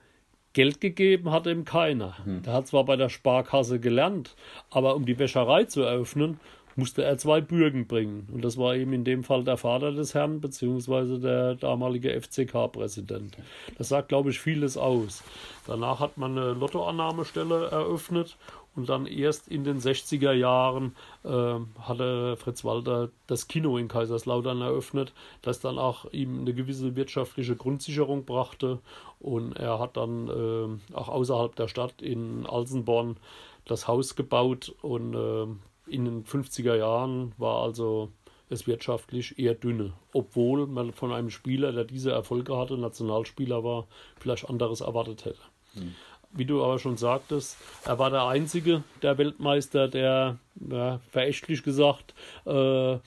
Geld gegeben hat ihm keiner. Hm. Der hat zwar bei der Sparkasse gelernt, aber um die Wäscherei zu eröffnen, musste er zwei Bürgen bringen. Und das war eben in dem Fall der Vater des Herrn, beziehungsweise der damalige FCK-Präsident. Das sagt, glaube ich, vieles aus. Danach hat man eine Lottoannahmestelle eröffnet und dann erst in den 60er Jahren äh, hatte Fritz Walter das Kino in Kaiserslautern eröffnet, das dann auch ihm eine gewisse wirtschaftliche Grundsicherung brachte. Und er hat dann äh, auch außerhalb der Stadt in Alsenborn das Haus gebaut und äh, in den 50er Jahren war also es wirtschaftlich eher dünne, obwohl man von einem Spieler, der diese Erfolge hatte, Nationalspieler war, vielleicht anderes erwartet hätte. Mhm. Wie du aber schon sagtest, er war der einzige der Weltmeister, der ja, verächtlich gesagt äh,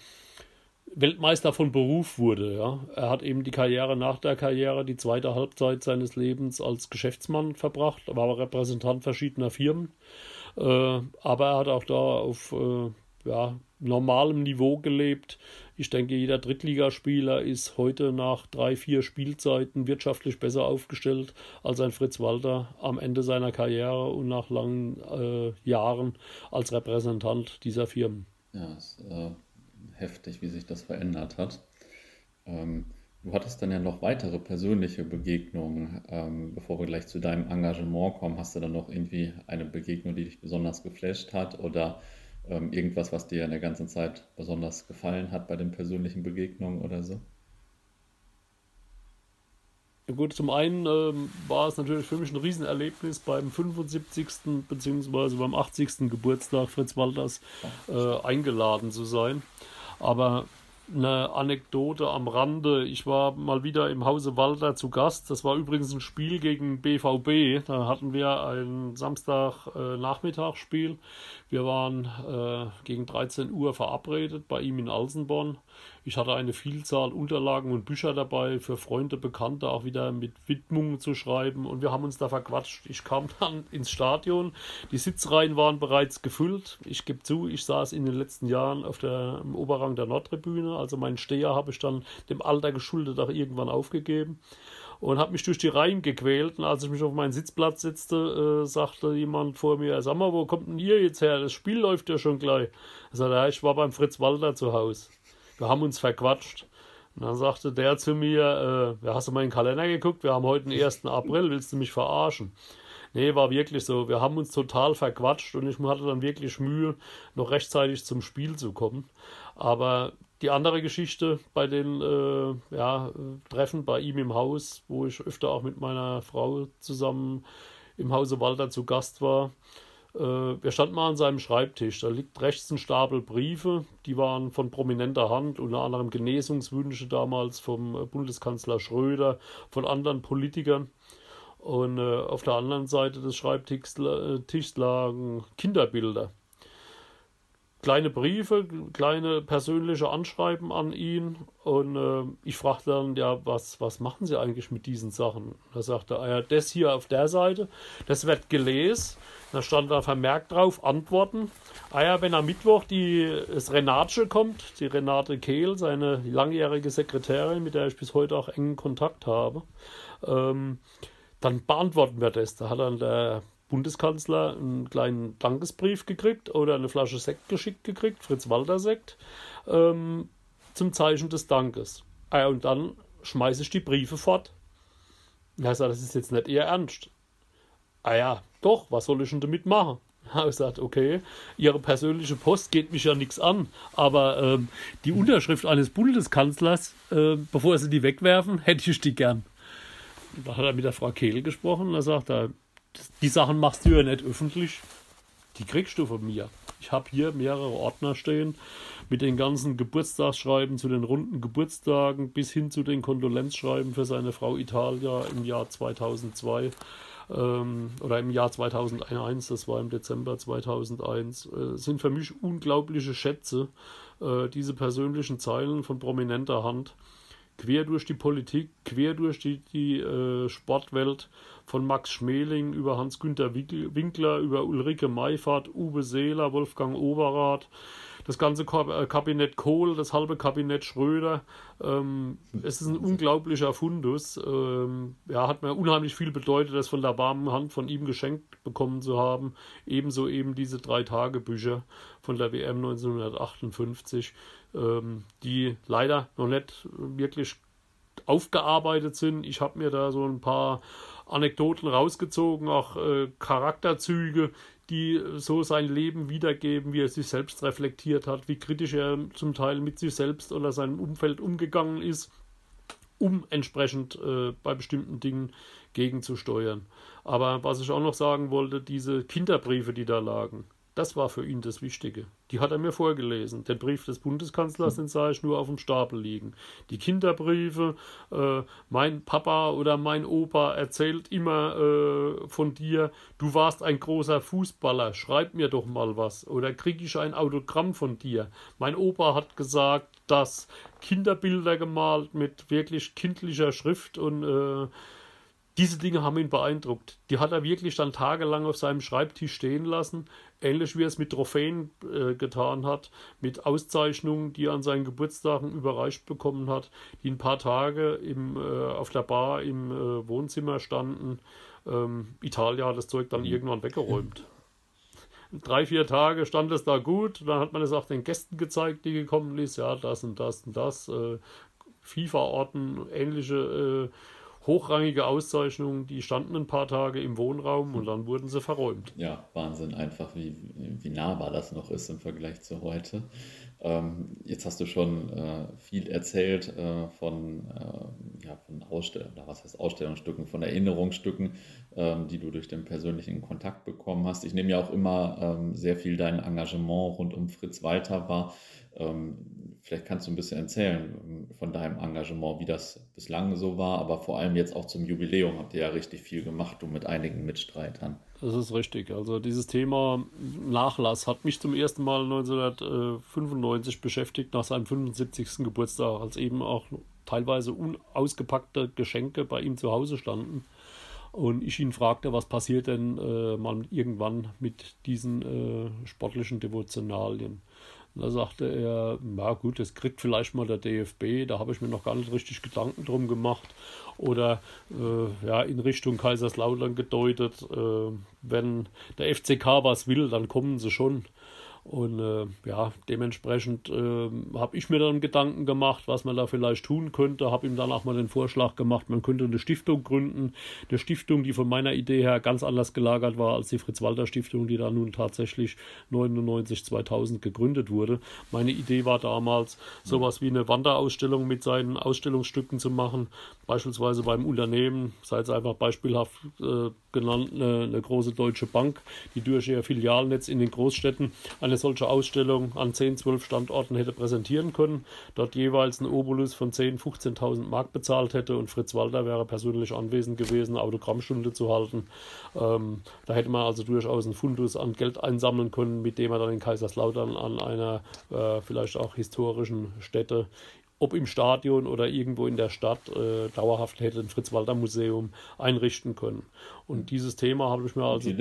Weltmeister von Beruf wurde. Ja. Er hat eben die Karriere nach der Karriere, die zweite Halbzeit seines Lebens als Geschäftsmann verbracht, war Repräsentant verschiedener Firmen aber er hat auch da auf äh, ja, normalem Niveau gelebt. Ich denke, jeder Drittligaspieler ist heute nach drei, vier Spielzeiten wirtschaftlich besser aufgestellt als ein Fritz Walter am Ende seiner Karriere und nach langen äh, Jahren als Repräsentant dieser Firmen. Ja, ist äh, heftig, wie sich das verändert hat. Ähm, Du hattest dann ja noch weitere persönliche Begegnungen. Ähm, bevor wir gleich zu deinem Engagement kommen, hast du dann noch irgendwie eine Begegnung, die dich besonders geflasht hat oder ähm, irgendwas, was dir in der ganzen Zeit besonders gefallen hat bei den persönlichen Begegnungen oder so? Gut, zum einen ähm, war es natürlich für mich ein Riesenerlebnis beim 75. bzw. beim 80. Geburtstag Fritz Walters äh, eingeladen zu sein. Aber eine Anekdote am Rande. Ich war mal wieder im Hause Walter zu Gast. Das war übrigens ein Spiel gegen BVB. Da hatten wir ein Samstag-Nachmittagsspiel. Wir waren äh, gegen 13 Uhr verabredet bei ihm in Alsenborn. Ich hatte eine Vielzahl Unterlagen und Bücher dabei für Freunde, Bekannte, auch wieder mit Widmungen zu schreiben. Und wir haben uns da verquatscht. Ich kam dann ins Stadion. Die Sitzreihen waren bereits gefüllt. Ich gebe zu, ich saß in den letzten Jahren auf der, im Oberrang der Nordtribüne. Also meinen Steher habe ich dann dem Alter geschuldet auch irgendwann aufgegeben und habe mich durch die Reihen gequält. Und als ich mich auf meinen Sitzplatz setzte, äh, sagte jemand vor mir: Sag mal, wo kommt denn ihr jetzt her? Das Spiel läuft ja schon gleich. Ich sagte, ja, ich war beim Fritz Walter zu Hause. Wir haben uns verquatscht. Und dann sagte der zu mir: äh, Hast du mal in den Kalender geguckt? Wir haben heute den 1. April. Willst du mich verarschen? Nee, war wirklich so. Wir haben uns total verquatscht und ich hatte dann wirklich Mühe, noch rechtzeitig zum Spiel zu kommen. Aber die andere Geschichte bei den äh, ja, Treffen bei ihm im Haus, wo ich öfter auch mit meiner Frau zusammen im Hause Walter zu Gast war. Äh, wir standen mal an seinem Schreibtisch. Da liegt rechts ein Stapel Briefe, die waren von prominenter Hand, unter anderem Genesungswünsche damals vom Bundeskanzler Schröder, von anderen Politikern. Und äh, auf der anderen Seite des Schreibtisches äh, lagen Kinderbilder kleine Briefe, kleine persönliche Anschreiben an ihn. Und äh, ich fragte dann, ja, was, was machen Sie eigentlich mit diesen Sachen? Da sagte er, ja, das hier auf der Seite, das wird gelesen. Da stand da vermerkt drauf, Antworten. Ah ja, wenn am Mittwoch die, das Renate kommt, die Renate Kehl, seine langjährige Sekretärin, mit der ich bis heute auch engen Kontakt habe, ähm, dann beantworten wir das. Da hat dann der Bundeskanzler einen kleinen Dankesbrief gekriegt oder eine Flasche Sekt geschickt gekriegt, Fritz Walter Sekt, ähm, zum Zeichen des Dankes. Ah, und dann schmeiße ich die Briefe fort. Er sagt, das ist jetzt nicht eher ernst. Ah ja, doch, was soll ich denn damit machen? Er hat gesagt, okay, Ihre persönliche Post geht mich ja nichts an, aber ähm, die Unterschrift eines Bundeskanzlers, äh, bevor Sie die wegwerfen, hätte ich die gern. Da hat er mit der Frau Kehl gesprochen, da sagt er, die Sachen machst du ja nicht öffentlich. Die kriegst du von mir. Ich habe hier mehrere Ordner stehen mit den ganzen Geburtstagsschreiben zu den runden Geburtstagen bis hin zu den Kondolenzschreiben für seine Frau Italia im Jahr 2002 ähm, oder im Jahr 2001, das war im Dezember 2001, äh, sind für mich unglaubliche Schätze, äh, diese persönlichen Zeilen von prominenter Hand quer durch die Politik, quer durch die, die äh, Sportwelt, von Max Schmeling über Hans-Günter Winkler, über Ulrike Meifert, Uwe Seeler, Wolfgang Overath, das ganze äh, Kabinett Kohl, das halbe Kabinett Schröder. Ähm, es ist ein unglaublicher Fundus. Ähm, ja, hat mir unheimlich viel bedeutet, das von der warmen Hand von ihm geschenkt bekommen zu haben. Ebenso eben diese drei Tagebücher von der WM 1958, ähm, die leider noch nicht wirklich aufgearbeitet sind. Ich habe mir da so ein paar Anekdoten rausgezogen, auch äh, Charakterzüge, die so sein Leben wiedergeben, wie er sich selbst reflektiert hat, wie kritisch er zum Teil mit sich selbst oder seinem Umfeld umgegangen ist, um entsprechend äh, bei bestimmten Dingen gegenzusteuern. Aber was ich auch noch sagen wollte, diese Kinderbriefe, die da lagen, das war für ihn das Wichtige. Die hat er mir vorgelesen. Den Brief des Bundeskanzlers, den sah ich nur auf dem Stapel liegen. Die Kinderbriefe, äh, mein Papa oder mein Opa erzählt immer äh, von dir, du warst ein großer Fußballer, schreib mir doch mal was. Oder kriege ich ein Autogramm von dir. Mein Opa hat gesagt, dass Kinderbilder gemalt mit wirklich kindlicher Schrift und äh, diese Dinge haben ihn beeindruckt. Die hat er wirklich dann tagelang auf seinem Schreibtisch stehen lassen, ähnlich wie er es mit Trophäen äh, getan hat, mit Auszeichnungen, die er an seinen Geburtstagen überreicht bekommen hat, die ein paar Tage im, äh, auf der Bar im äh, Wohnzimmer standen. Ähm, Italia hat das Zeug dann mhm. irgendwann weggeräumt. Drei, vier Tage stand es da gut, dann hat man es auch den Gästen gezeigt, die gekommen ist, ja, das und das und das, äh, FIFA-Orten, ähnliche äh, hochrangige Auszeichnungen, die standen ein paar Tage im Wohnraum und dann wurden sie verräumt. Ja, Wahnsinn einfach, wie, wie nahbar das noch ist im Vergleich zu heute. Ähm, jetzt hast du schon äh, viel erzählt äh, von, äh, ja, von Ausstellungen, was heißt Ausstellungsstücken, von Erinnerungsstücken, ähm, die du durch den persönlichen Kontakt bekommen hast. Ich nehme ja auch immer ähm, sehr viel dein Engagement rund um Fritz Walter wahr. Vielleicht kannst du ein bisschen erzählen ähm, von deinem Engagement, wie das bislang so war, aber vor allem jetzt auch zum Jubiläum habt ihr ja richtig viel gemacht, du mit einigen Mitstreitern. Das ist richtig. Also dieses Thema Nachlass hat mich zum ersten Mal 1995 beschäftigt, nach seinem 75. Geburtstag, als eben auch teilweise unausgepackte Geschenke bei ihm zu Hause standen. Und ich ihn fragte, was passiert denn äh, mal irgendwann mit diesen äh, sportlichen Devotionalien. Und da sagte er, na gut, das kriegt vielleicht mal der DFB, da habe ich mir noch gar nicht richtig Gedanken drum gemacht. Oder äh, ja, in Richtung Kaiserslautern gedeutet, äh, wenn der FCK was will, dann kommen sie schon. Und äh, ja, dementsprechend äh, habe ich mir dann Gedanken gemacht, was man da vielleicht tun könnte. Habe ihm dann auch mal den Vorschlag gemacht, man könnte eine Stiftung gründen. Eine Stiftung, die von meiner Idee her ganz anders gelagert war als die Fritz-Walter-Stiftung, die da nun tatsächlich 99, 2000 gegründet wurde. Meine Idee war damals, sowas wie eine Wanderausstellung mit seinen Ausstellungsstücken zu machen. Beispielsweise beim Unternehmen, sei es einfach beispielhaft äh, genannt, eine, eine große deutsche Bank, die durch ihr Filialnetz in den Großstädten eine solche Ausstellung an 10, 12 Standorten hätte präsentieren können, dort jeweils einen Obolus von 10, 15.000 Mark bezahlt hätte und Fritz Walter wäre persönlich anwesend gewesen, Autogrammstunde zu halten. Ähm, da hätte man also durchaus einen Fundus an Geld einsammeln können, mit dem er dann in Kaiserslautern an einer äh, vielleicht auch historischen Stätte ob im Stadion oder irgendwo in der Stadt äh, dauerhaft hätte ein Fritz-Walter-Museum einrichten können. Und dieses Thema habe ich mir also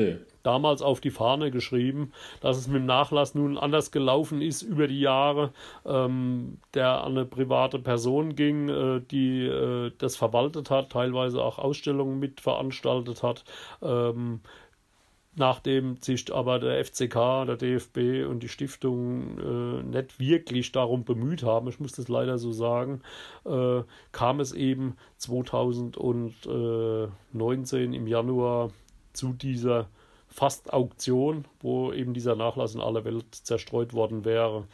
damals auf die Fahne geschrieben, dass es mit dem Nachlass nun anders gelaufen ist über die Jahre, ähm, der an eine private Person ging, äh, die äh, das verwaltet hat, teilweise auch Ausstellungen mitveranstaltet hat. Ähm, nachdem sich aber der FCK, der DFB und die Stiftung äh, nicht wirklich darum bemüht haben, ich muss das leider so sagen, äh, kam es eben 2019 im Januar zu dieser Fast-Auktion, wo eben dieser Nachlass in aller Welt zerstreut worden wäre.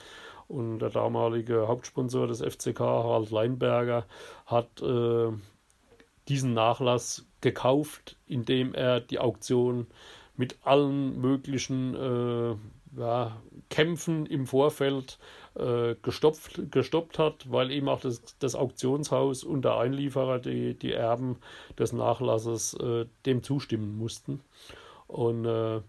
Und der damalige Hauptsponsor des FCK, Harald Leinberger, hat äh, diesen Nachlass gekauft, indem er die Auktion mit allen möglichen äh, ja, Kämpfen im Vorfeld äh, gestopft, gestoppt hat, weil eben auch das, das Auktionshaus und der Einlieferer, die, die Erben des Nachlasses, äh, dem zustimmen mussten. Und äh,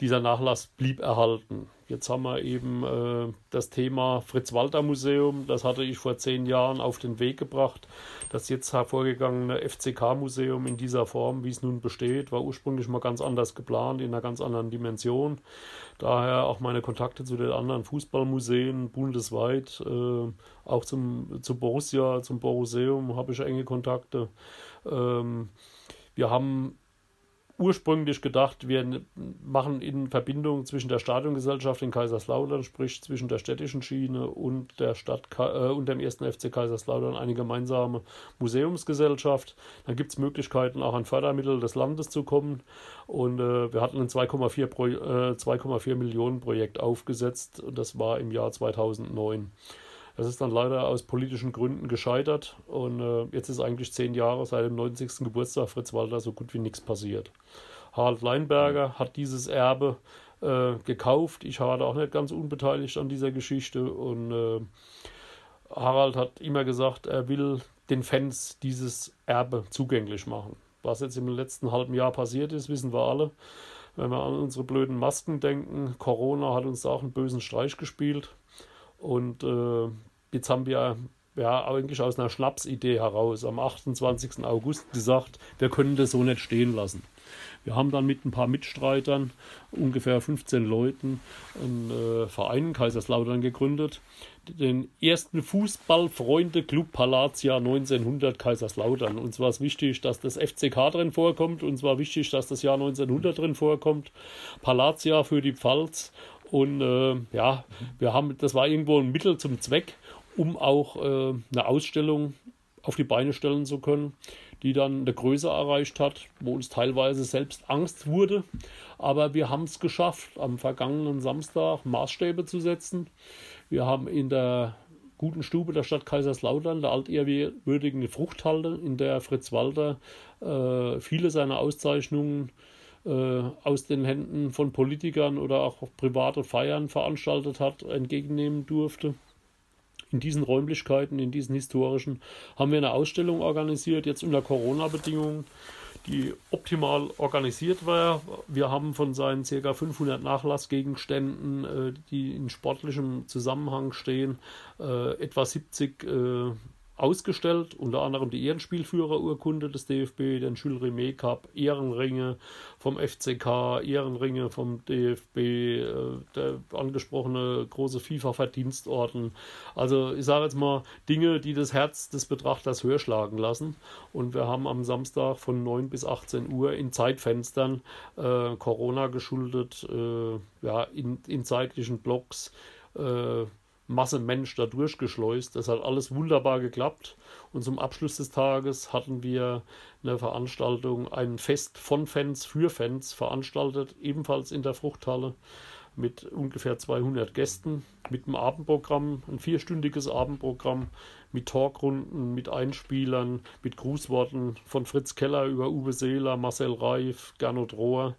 dieser Nachlass blieb erhalten. Jetzt haben wir eben äh, das Thema Fritz-Walter-Museum, das hatte ich vor zehn Jahren auf den Weg gebracht. Das jetzt hervorgegangene FCK-Museum in dieser Form, wie es nun besteht, war ursprünglich mal ganz anders geplant, in einer ganz anderen Dimension. Daher auch meine Kontakte zu den anderen Fußballmuseen bundesweit, äh, auch zum, zu Borussia, zum Boruseum habe ich enge Kontakte. Ähm, wir haben ursprünglich gedacht, wir machen in Verbindung zwischen der Stadiongesellschaft in Kaiserslautern, sprich zwischen der städtischen Schiene und der Stadt äh, und dem ersten FC Kaiserslautern eine gemeinsame Museumsgesellschaft. Dann gibt es Möglichkeiten, auch an Fördermittel des Landes zu kommen. Und äh, wir hatten ein 2,4 äh, Millionen Projekt aufgesetzt und das war im Jahr 2009. Das ist dann leider aus politischen Gründen gescheitert und äh, jetzt ist eigentlich zehn Jahre seit dem 90. Geburtstag Fritz Walter so gut wie nichts passiert. Harald Leinberger hat dieses Erbe äh, gekauft. Ich war da auch nicht ganz unbeteiligt an dieser Geschichte und äh, Harald hat immer gesagt, er will den Fans dieses Erbe zugänglich machen. Was jetzt im letzten halben Jahr passiert ist, wissen wir alle. Wenn wir an unsere blöden Masken denken, Corona hat uns da auch einen bösen Streich gespielt. Und äh, jetzt haben wir ja eigentlich aus einer Schnapsidee heraus am 28. August gesagt, wir können das so nicht stehen lassen. Wir haben dann mit ein paar Mitstreitern, ungefähr 15 Leuten, einen äh, Verein in Kaiserslautern gegründet. Den ersten Fußballfreunde-Club Palatia 1900 Kaiserslautern. Uns war es wichtig, dass das FCK drin vorkommt. Uns war wichtig, dass das Jahr 1900 drin vorkommt. Palatia für die Pfalz und äh, ja, wir haben, das war irgendwo ein Mittel zum Zweck, um auch äh, eine Ausstellung auf die Beine stellen zu können, die dann eine Größe erreicht hat, wo uns teilweise selbst Angst wurde. Aber wir haben es geschafft, am vergangenen Samstag Maßstäbe zu setzen. Wir haben in der guten Stube der Stadt Kaiserslautern, der altehrwürdigen Fruchthalle, in der Fritz Walter äh, viele seiner Auszeichnungen äh, aus den Händen von Politikern oder auch private Feiern veranstaltet hat, entgegennehmen durfte. In diesen Räumlichkeiten, in diesen historischen, haben wir eine Ausstellung organisiert, jetzt unter Corona-Bedingungen, die optimal organisiert war. Wir haben von seinen ca. 500 Nachlassgegenständen, äh, die in sportlichem Zusammenhang stehen, äh, etwa 70 ausgestellt, unter anderem die Ehrenspielführerurkunde des DFB, den Jules Rimet Cup, Ehrenringe vom FCK, Ehrenringe vom DFB, äh, der angesprochene große FIFA-Verdienstorden. Also ich sage jetzt mal Dinge, die das Herz des Betrachters höher schlagen lassen. Und wir haben am Samstag von 9 bis 18 Uhr in Zeitfenstern äh, Corona geschuldet, äh, ja, in, in zeitlichen Blocks äh, Masse Mensch da durchgeschleust. Das hat alles wunderbar geklappt. Und zum Abschluss des Tages hatten wir eine Veranstaltung, ein Fest von Fans für Fans veranstaltet, ebenfalls in der Fruchthalle mit ungefähr 200 Gästen, mit einem Abendprogramm, ein vierstündiges Abendprogramm mit Talkrunden, mit Einspielern, mit Grußworten von Fritz Keller über Uwe Seeler, Marcel Reif, Gernot Rohr,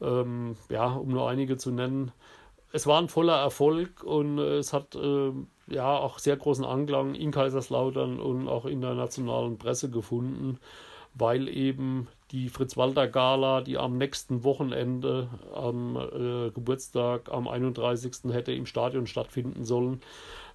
ähm, ja, um nur einige zu nennen es war ein voller Erfolg und äh, es hat äh, ja auch sehr großen Anklang in Kaiserslautern und auch in der nationalen Presse gefunden, weil eben die Fritz-Walter-Gala, die am nächsten Wochenende, am äh, Geburtstag, am 31. hätte im Stadion stattfinden sollen,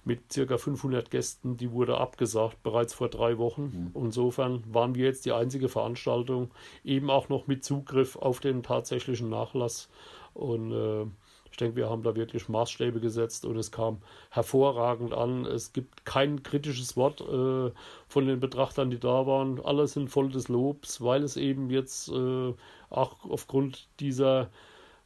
mit circa 500 Gästen, die wurde abgesagt, bereits vor drei Wochen. Mhm. Insofern waren wir jetzt die einzige Veranstaltung, eben auch noch mit Zugriff auf den tatsächlichen Nachlass. Und äh, ich denke, wir haben da wirklich Maßstäbe gesetzt und es kam hervorragend an. Es gibt kein kritisches Wort äh, von den Betrachtern, die da waren. Alle sind voll des Lobs, weil es eben jetzt äh, auch aufgrund dieser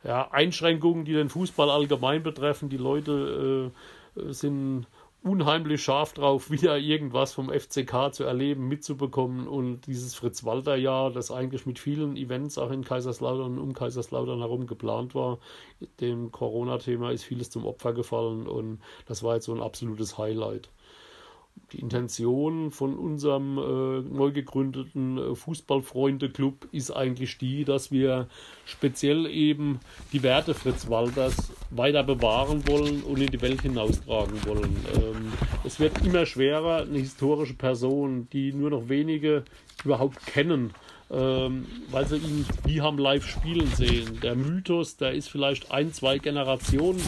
ja, Einschränkungen, die den Fußball allgemein betreffen, die Leute äh, sind unheimlich scharf drauf, wieder irgendwas vom FCK zu erleben, mitzubekommen. Und dieses Fritz-Walter-Jahr, das eigentlich mit vielen Events auch in Kaiserslautern und um Kaiserslautern herum geplant war, dem Corona-Thema ist vieles zum Opfer gefallen und das war jetzt so ein absolutes Highlight die Intention von unserem äh, neu gegründeten äh, Fußballfreunde-Club ist eigentlich die, dass wir speziell eben die Werte Fritz Walters weiter bewahren wollen und in die Welt hinaustragen wollen. Ähm, es wird immer schwerer, eine historische Person, die nur noch wenige überhaupt kennen, ähm, weil sie ihn nie haben live spielen sehen. Der Mythos, der ist vielleicht ein, zwei Generationen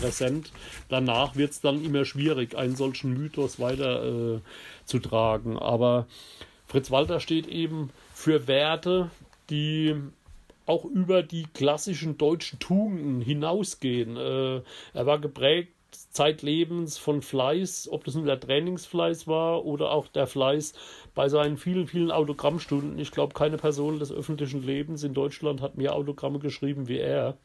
präsent. Danach wird es dann immer schwierig, einen solchen Mythos weiter äh, zu tragen. Aber Fritz Walter steht eben für Werte, die auch über die klassischen deutschen Tugenden hinausgehen. Äh, er war geprägt zeitlebens von Fleiß, ob das nun der Trainingsfleiß war oder auch der Fleiß bei seinen vielen, vielen Autogrammstunden. Ich glaube, keine Person des öffentlichen Lebens in Deutschland hat mehr Autogramme geschrieben wie er.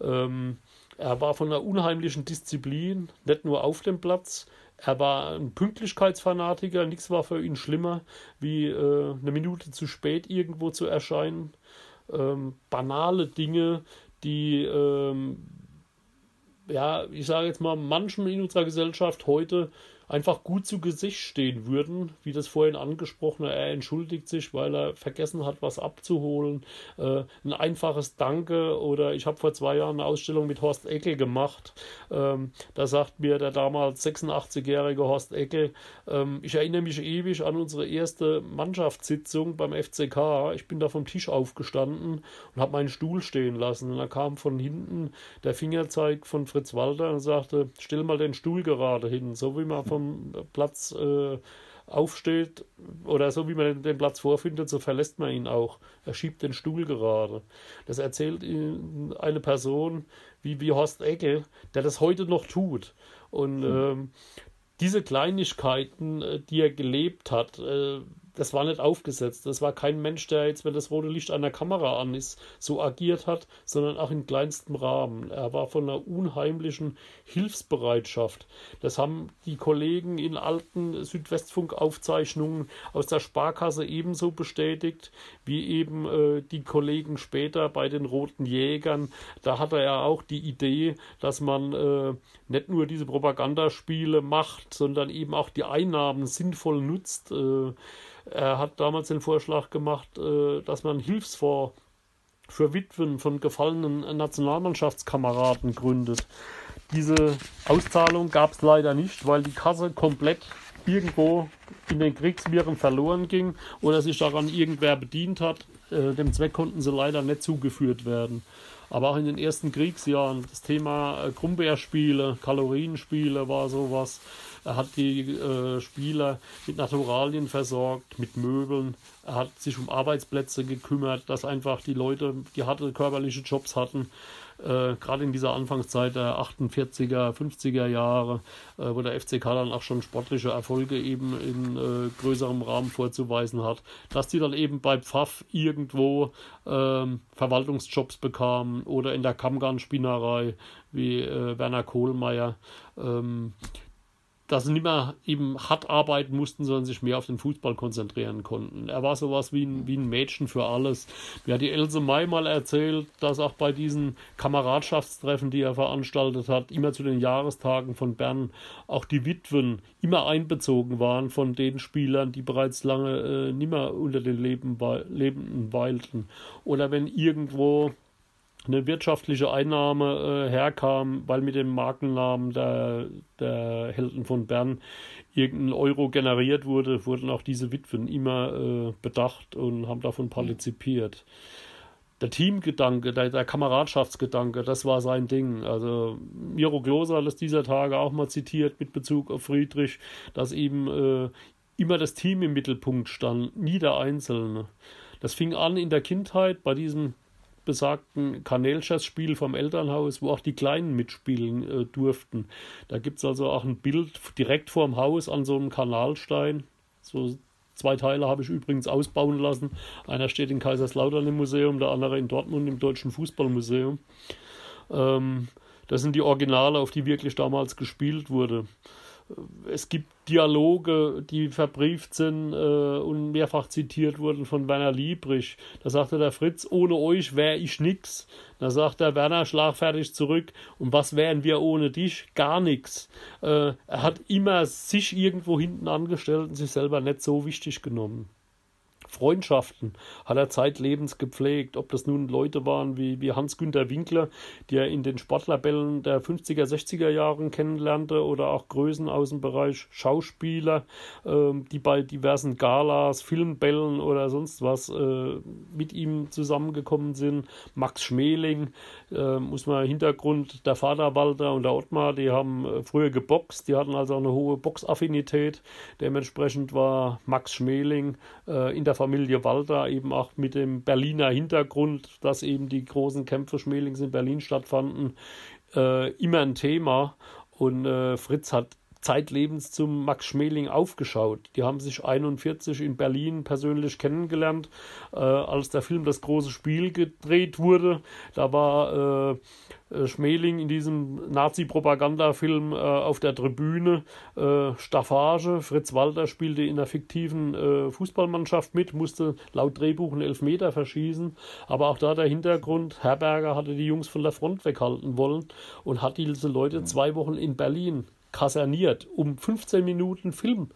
Ähm, er war von einer unheimlichen Disziplin, nicht nur auf dem Platz. Er war ein Pünktlichkeitsfanatiker. Nichts war für ihn schlimmer, wie äh, eine Minute zu spät irgendwo zu erscheinen. Ähm, banale Dinge, die ähm, ja, ich sage jetzt mal, manchen in unserer Gesellschaft heute einfach gut zu Gesicht stehen würden, wie das vorhin angesprochene, er entschuldigt sich, weil er vergessen hat, was abzuholen. Äh, ein einfaches Danke oder ich habe vor zwei Jahren eine Ausstellung mit Horst Eckel gemacht. Ähm, da sagt mir der damals 86-jährige Horst Eckel, ähm, ich erinnere mich ewig an unsere erste Mannschaftssitzung beim FCK. Ich bin da vom Tisch aufgestanden und habe meinen Stuhl stehen lassen. Und da kam von hinten der Fingerzeig von Fritz Walter und sagte, stell mal den Stuhl gerade hin, so wie man vom vom Platz äh, aufsteht oder so wie man den Platz vorfindet, so verlässt man ihn auch. Er schiebt den Stuhl gerade. Das erzählt eine Person wie, wie Horst Eckel, der das heute noch tut. Und mhm. ähm, diese Kleinigkeiten, äh, die er gelebt hat, äh, das war nicht aufgesetzt. Das war kein Mensch, der jetzt, wenn das rote Licht einer Kamera an ist, so agiert hat, sondern auch in kleinstem Rahmen. Er war von einer unheimlichen Hilfsbereitschaft. Das haben die Kollegen in alten Südwestfunk-Aufzeichnungen aus der Sparkasse ebenso bestätigt, wie eben äh, die Kollegen später bei den Roten Jägern. Da hatte er auch die Idee, dass man äh, nicht nur diese Propagandaspiele macht, sondern eben auch die Einnahmen sinnvoll nutzt. Äh, er hat damals den Vorschlag gemacht, äh, dass man Hilfsfonds für Witwen von gefallenen Nationalmannschaftskameraden gründet. Diese Auszahlung gab es leider nicht, weil die Kasse komplett irgendwo in den Kriegsviren verloren ging oder sich daran irgendwer bedient hat. Äh, dem Zweck konnten sie leider nicht zugeführt werden. Aber auch in den ersten Kriegsjahren, das Thema äh, Krummbeerspiele, Kalorienspiele war sowas. Er hat die äh, Spieler mit Naturalien versorgt, mit Möbeln. Er hat sich um Arbeitsplätze gekümmert, dass einfach die Leute, die harte körperliche Jobs hatten, äh, gerade in dieser Anfangszeit der 48er, 50er Jahre, äh, wo der FCK dann auch schon sportliche Erfolge eben in äh, größerem Rahmen vorzuweisen hat, dass die dann eben bei Pfaff irgendwo ähm, Verwaltungsjobs bekamen oder in der Kammgarnspinnerei wie äh, Werner Kohlmeier. Ähm, dass sie nicht mehr eben hart arbeiten mussten, sondern sich mehr auf den Fußball konzentrieren konnten. Er war sowas wie ein, wie ein Mädchen für alles. Mir hat die Else May mal erzählt, dass auch bei diesen Kameradschaftstreffen, die er veranstaltet hat, immer zu den Jahrestagen von Bern auch die Witwen immer einbezogen waren von den Spielern, die bereits lange äh, nimmer unter den Leben, Lebenden weilten. Oder wenn irgendwo eine wirtschaftliche Einnahme äh, herkam, weil mit dem Markennamen der, der Helden von Bern irgendein Euro generiert wurde, wurden auch diese Witwen immer äh, bedacht und haben davon partizipiert. Der Teamgedanke, der, der, Kameradschaftsgedanke, das war sein Ding. Also Miro Gloser hat es dieser Tage auch mal zitiert mit Bezug auf Friedrich, dass eben äh, immer das Team im Mittelpunkt stand, nie der Einzelne. Das fing an in der Kindheit bei diesem besagten Kanälschatzspiel vom Elternhaus, wo auch die Kleinen mitspielen äh, durften. Da gibt es also auch ein Bild direkt vorm Haus an so einem Kanalstein. So zwei Teile habe ich übrigens ausbauen lassen. Einer steht in Kaiserslautern im Museum, der andere in Dortmund im Deutschen Fußballmuseum. Ähm, das sind die Originale, auf die wirklich damals gespielt wurde es gibt Dialoge, die verbrieft sind äh, und mehrfach zitiert wurden von Werner Liebrich. Da sagte der Fritz, ohne euch wäre ich nix. Da sagt der Werner schlagfertig zurück, und was wären wir ohne dich? Gar nichts. Äh, er hat immer sich irgendwo hinten angestellt und sich selber nicht so wichtig genommen. Freundschaften hat er zeitlebens gepflegt. Ob das nun Leute waren wie, wie Hans-Günter Winkler, die er in den Sportlerbällen der 50er, 60er Jahren kennenlernte, oder auch Größen aus dem Bereich Schauspieler, äh, die bei diversen Galas, Filmbällen oder sonst was äh, mit ihm zusammengekommen sind. Max Schmeling, äh, muss man Hintergrund, der Vater Walter und der Ottmar, die haben äh, früher geboxt, die hatten also eine hohe Boxaffinität. Dementsprechend war Max Schmeling äh, in der Familie Walter eben auch mit dem Berliner Hintergrund, dass eben die großen Kämpfe Schmelings in Berlin stattfanden, äh, immer ein Thema. Und äh, Fritz hat zeitlebens zum Max Schmeling aufgeschaut. Die haben sich 41 in Berlin persönlich kennengelernt, äh, als der Film Das große Spiel gedreht wurde. Da war äh, äh, Schmeling in diesem Nazi-Propagandafilm äh, auf der Tribüne äh, Staffage. Fritz Walter spielte in einer fiktiven äh, Fußballmannschaft mit, musste laut Drehbuch einen Elfmeter verschießen. Aber auch da der Hintergrund, Herberger hatte die Jungs von der Front weghalten wollen und hat diese Leute zwei Wochen in Berlin kaserniert, um 15 Minuten Film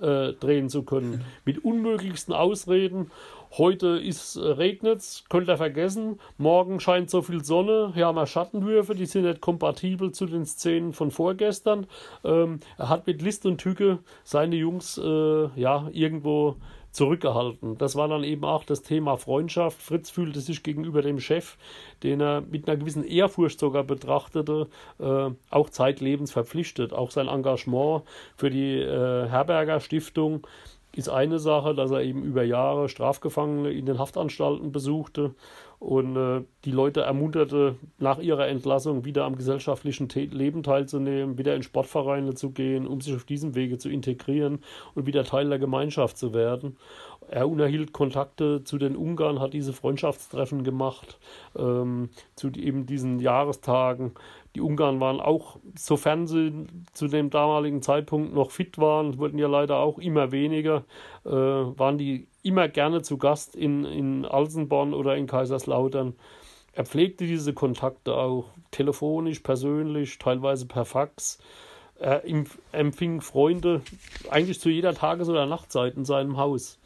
äh, drehen zu können. Mit unmöglichsten Ausreden. Heute ist äh, regnet könnt ihr vergessen. Morgen scheint so viel Sonne. Hier haben wir Schattenwürfe, die sind nicht kompatibel zu den Szenen von vorgestern. Ähm, er hat mit List und Tücke seine Jungs äh, ja irgendwo zurückgehalten. Das war dann eben auch das Thema Freundschaft. Fritz fühlte sich gegenüber dem Chef, den er mit einer gewissen Ehrfurcht sogar betrachtete, äh, auch zeitlebens verpflichtet. Auch sein Engagement für die äh, Herberger Stiftung ist eine Sache, dass er eben über Jahre Strafgefangene in den Haftanstalten besuchte und äh, die Leute ermunterte, nach ihrer Entlassung wieder am gesellschaftlichen Leben teilzunehmen, wieder in Sportvereine zu gehen, um sich auf diesem Wege zu integrieren und wieder Teil der Gemeinschaft zu werden. Er unerhielt Kontakte zu den Ungarn, hat diese Freundschaftstreffen gemacht, ähm, zu eben diesen Jahrestagen. Die Ungarn waren auch, sofern sie zu dem damaligen Zeitpunkt noch fit waren, wurden ja leider auch immer weniger, äh, waren die immer gerne zu Gast in, in Alsenborn oder in Kaiserslautern. Er pflegte diese Kontakte auch telefonisch, persönlich, teilweise per Fax. Er empfing Freunde eigentlich zu jeder Tages- oder Nachtzeit in seinem Haus.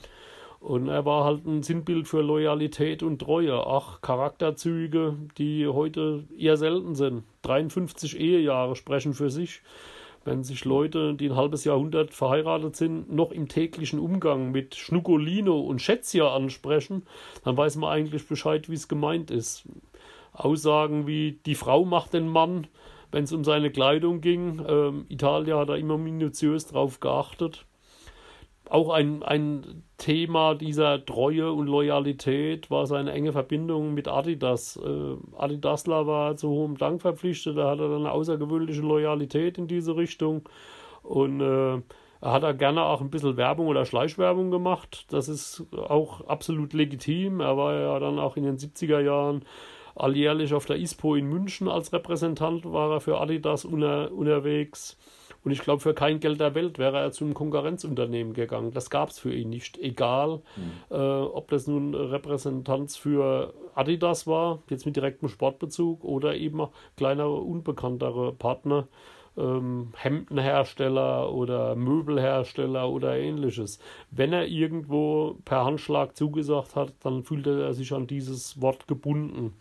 Und er war halt ein Sinnbild für Loyalität und Treue. Ach, Charakterzüge, die heute eher selten sind. 53 Ehejahre sprechen für sich. Wenn sich Leute, die ein halbes Jahrhundert verheiratet sind, noch im täglichen Umgang mit Schnuckolino und Schätzia ansprechen, dann weiß man eigentlich Bescheid, wie es gemeint ist. Aussagen wie die Frau macht den Mann, wenn es um seine Kleidung ging. Ähm, Italia hat da immer minutiös drauf geachtet auch ein, ein Thema dieser Treue und Loyalität war seine enge Verbindung mit Adidas. Äh, Adidasler war zu hohem Dank verpflichtet, da hat er eine außergewöhnliche Loyalität in diese Richtung und äh, er hat da gerne auch ein bisschen Werbung oder Schleichwerbung gemacht. Das ist auch absolut legitim. Er war ja dann auch in den 70er Jahren alljährlich auf der ISPO in München als Repräsentant, war er für Adidas unter, unterwegs. Und ich glaube, für kein Geld der Welt wäre er zu einem Konkurrenzunternehmen gegangen. Das gab es für ihn nicht. Egal, mhm. äh, ob das nun Repräsentanz für Adidas war, jetzt mit direktem Sportbezug, oder eben kleinere, unbekanntere Partner, ähm, Hemdenhersteller oder Möbelhersteller oder ähnliches. Wenn er irgendwo per Handschlag zugesagt hat, dann fühlte er sich an dieses Wort gebunden.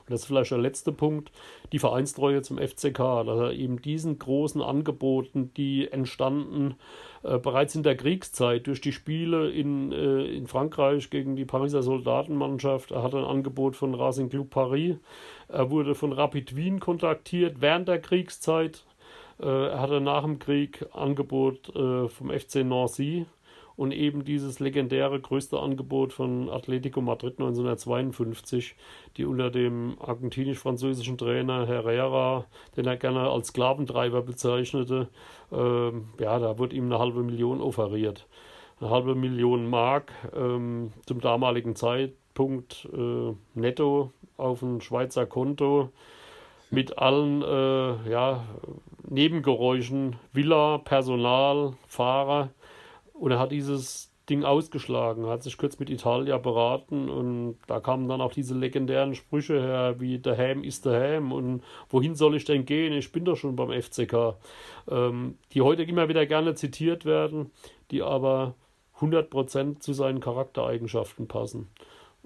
Und das ist vielleicht der letzte Punkt, die Vereinstreue zum FCK, dass er eben diesen großen Angeboten, die entstanden äh, bereits in der Kriegszeit durch die Spiele in, äh, in Frankreich gegen die Pariser Soldatenmannschaft, er hatte ein Angebot von Racing Club Paris, er wurde von Rapid Wien kontaktiert während der Kriegszeit, äh, er hatte nach dem Krieg Angebot äh, vom FC Nancy und eben dieses legendäre größte Angebot von Atletico Madrid 1952, die unter dem argentinisch-französischen Trainer Herrera, den er gerne als Sklaventreiber bezeichnete, äh, ja, da wurde ihm eine halbe Million offeriert. Eine halbe Million Mark ähm, zum damaligen Zeitpunkt äh, netto auf ein Schweizer Konto mit allen äh, ja, Nebengeräuschen, Villa, Personal, Fahrer und er hat dieses Ding ausgeschlagen, hat sich kurz mit Italia beraten und da kamen dann auch diese legendären Sprüche her, wie der Ham ist der Ham und wohin soll ich denn gehen? Ich bin doch schon beim FCK. Ähm, die heute immer wieder gerne zitiert werden, die aber 100% zu seinen Charaktereigenschaften passen.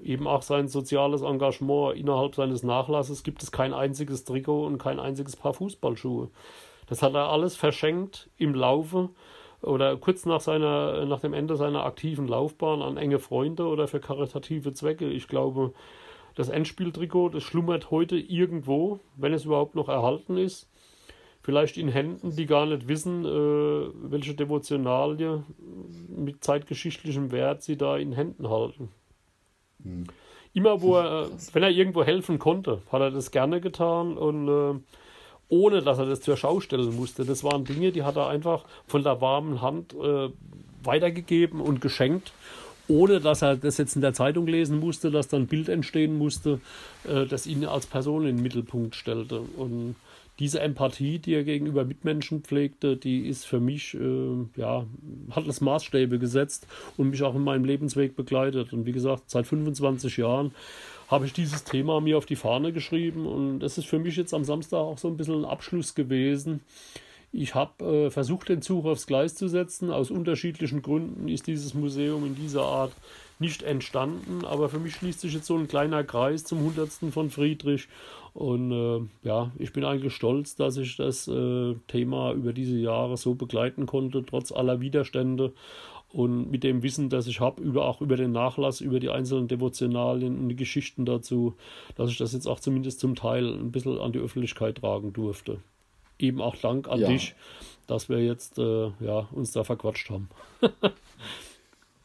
Eben auch sein soziales Engagement innerhalb seines Nachlasses gibt es kein einziges Trikot und kein einziges Paar Fußballschuhe. Das hat er alles verschenkt im Laufe oder kurz nach, seiner, nach dem Ende seiner aktiven Laufbahn an enge Freunde oder für karitative Zwecke. Ich glaube, das Endspieltrikot, das schlummert heute irgendwo, wenn es überhaupt noch erhalten ist. Vielleicht in Händen, die gar nicht wissen, äh, welche Devotionalie mit zeitgeschichtlichem Wert sie da in Händen halten. Mhm. Immer, wo er, wenn er irgendwo helfen konnte, hat er das gerne getan und äh, ohne dass er das zur Schau stellen musste. Das waren Dinge, die hat er einfach von der warmen Hand äh, weitergegeben und geschenkt, ohne dass er das jetzt in der Zeitung lesen musste, dass dann ein Bild entstehen musste, äh, das ihn als Person in den Mittelpunkt stellte. Und diese Empathie, die er gegenüber Mitmenschen pflegte, die ist für mich, äh, ja, hat das Maßstäbe gesetzt und mich auch in meinem Lebensweg begleitet. Und wie gesagt, seit 25 Jahren habe ich dieses Thema mir auf die Fahne geschrieben und das ist für mich jetzt am Samstag auch so ein bisschen ein Abschluss gewesen. Ich habe äh, versucht, den Zug aufs Gleis zu setzen. Aus unterschiedlichen Gründen ist dieses Museum in dieser Art nicht entstanden, aber für mich schließt sich jetzt so ein kleiner Kreis zum 100. von Friedrich und äh, ja, ich bin eigentlich stolz, dass ich das äh, Thema über diese Jahre so begleiten konnte, trotz aller Widerstände und mit dem Wissen, das ich habe, über, auch über den Nachlass, über die einzelnen Devotionalien und die Geschichten dazu, dass ich das jetzt auch zumindest zum Teil ein bisschen an die Öffentlichkeit tragen durfte. Eben auch Dank an ja. dich, dass wir jetzt äh, ja, uns da verquatscht haben.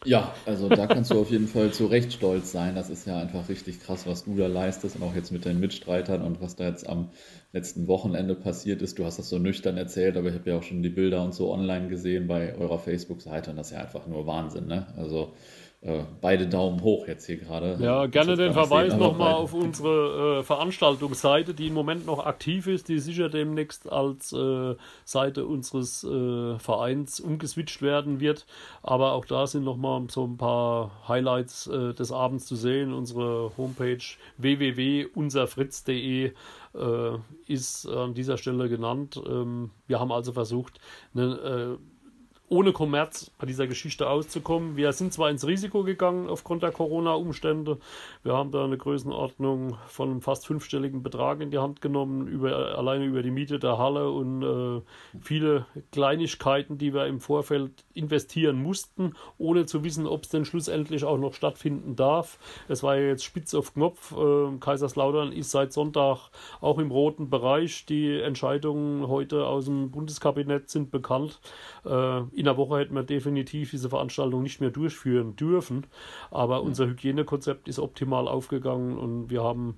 Ja, also da kannst du auf jeden Fall zu Recht stolz sein. Das ist ja einfach richtig krass, was du da leistest und auch jetzt mit deinen Mitstreitern und was da jetzt am letzten Wochenende passiert ist. Du hast das so nüchtern erzählt, aber ich habe ja auch schon die Bilder und so online gesehen bei eurer Facebook-Seite und das ist ja einfach nur Wahnsinn. Ne? Also beide Daumen hoch jetzt hier gerade. Ja, gerne den Verweis nochmal auf unsere äh, Veranstaltungsseite, die im Moment noch aktiv ist, die sicher demnächst als äh, Seite unseres äh, Vereins umgeswitcht werden wird. Aber auch da sind nochmal so ein paar Highlights äh, des Abends zu sehen. Unsere Homepage www.unserfritz.de äh, ist an dieser Stelle genannt. Ähm, wir haben also versucht, eine ohne Kommerz bei dieser Geschichte auszukommen. Wir sind zwar ins Risiko gegangen aufgrund der Corona-Umstände. Wir haben da eine Größenordnung von einem fast fünfstelligen Betrag in die Hand genommen, über, alleine über die Miete der Halle und äh, viele Kleinigkeiten, die wir im Vorfeld investieren mussten, ohne zu wissen, ob es denn schlussendlich auch noch stattfinden darf. Es war ja jetzt spitz auf Knopf. Äh, Kaiserslautern ist seit Sonntag auch im roten Bereich. Die Entscheidungen heute aus dem Bundeskabinett sind bekannt. Äh, in der Woche hätten wir definitiv diese Veranstaltung nicht mehr durchführen dürfen. Aber mhm. unser Hygienekonzept ist optimal aufgegangen und wir haben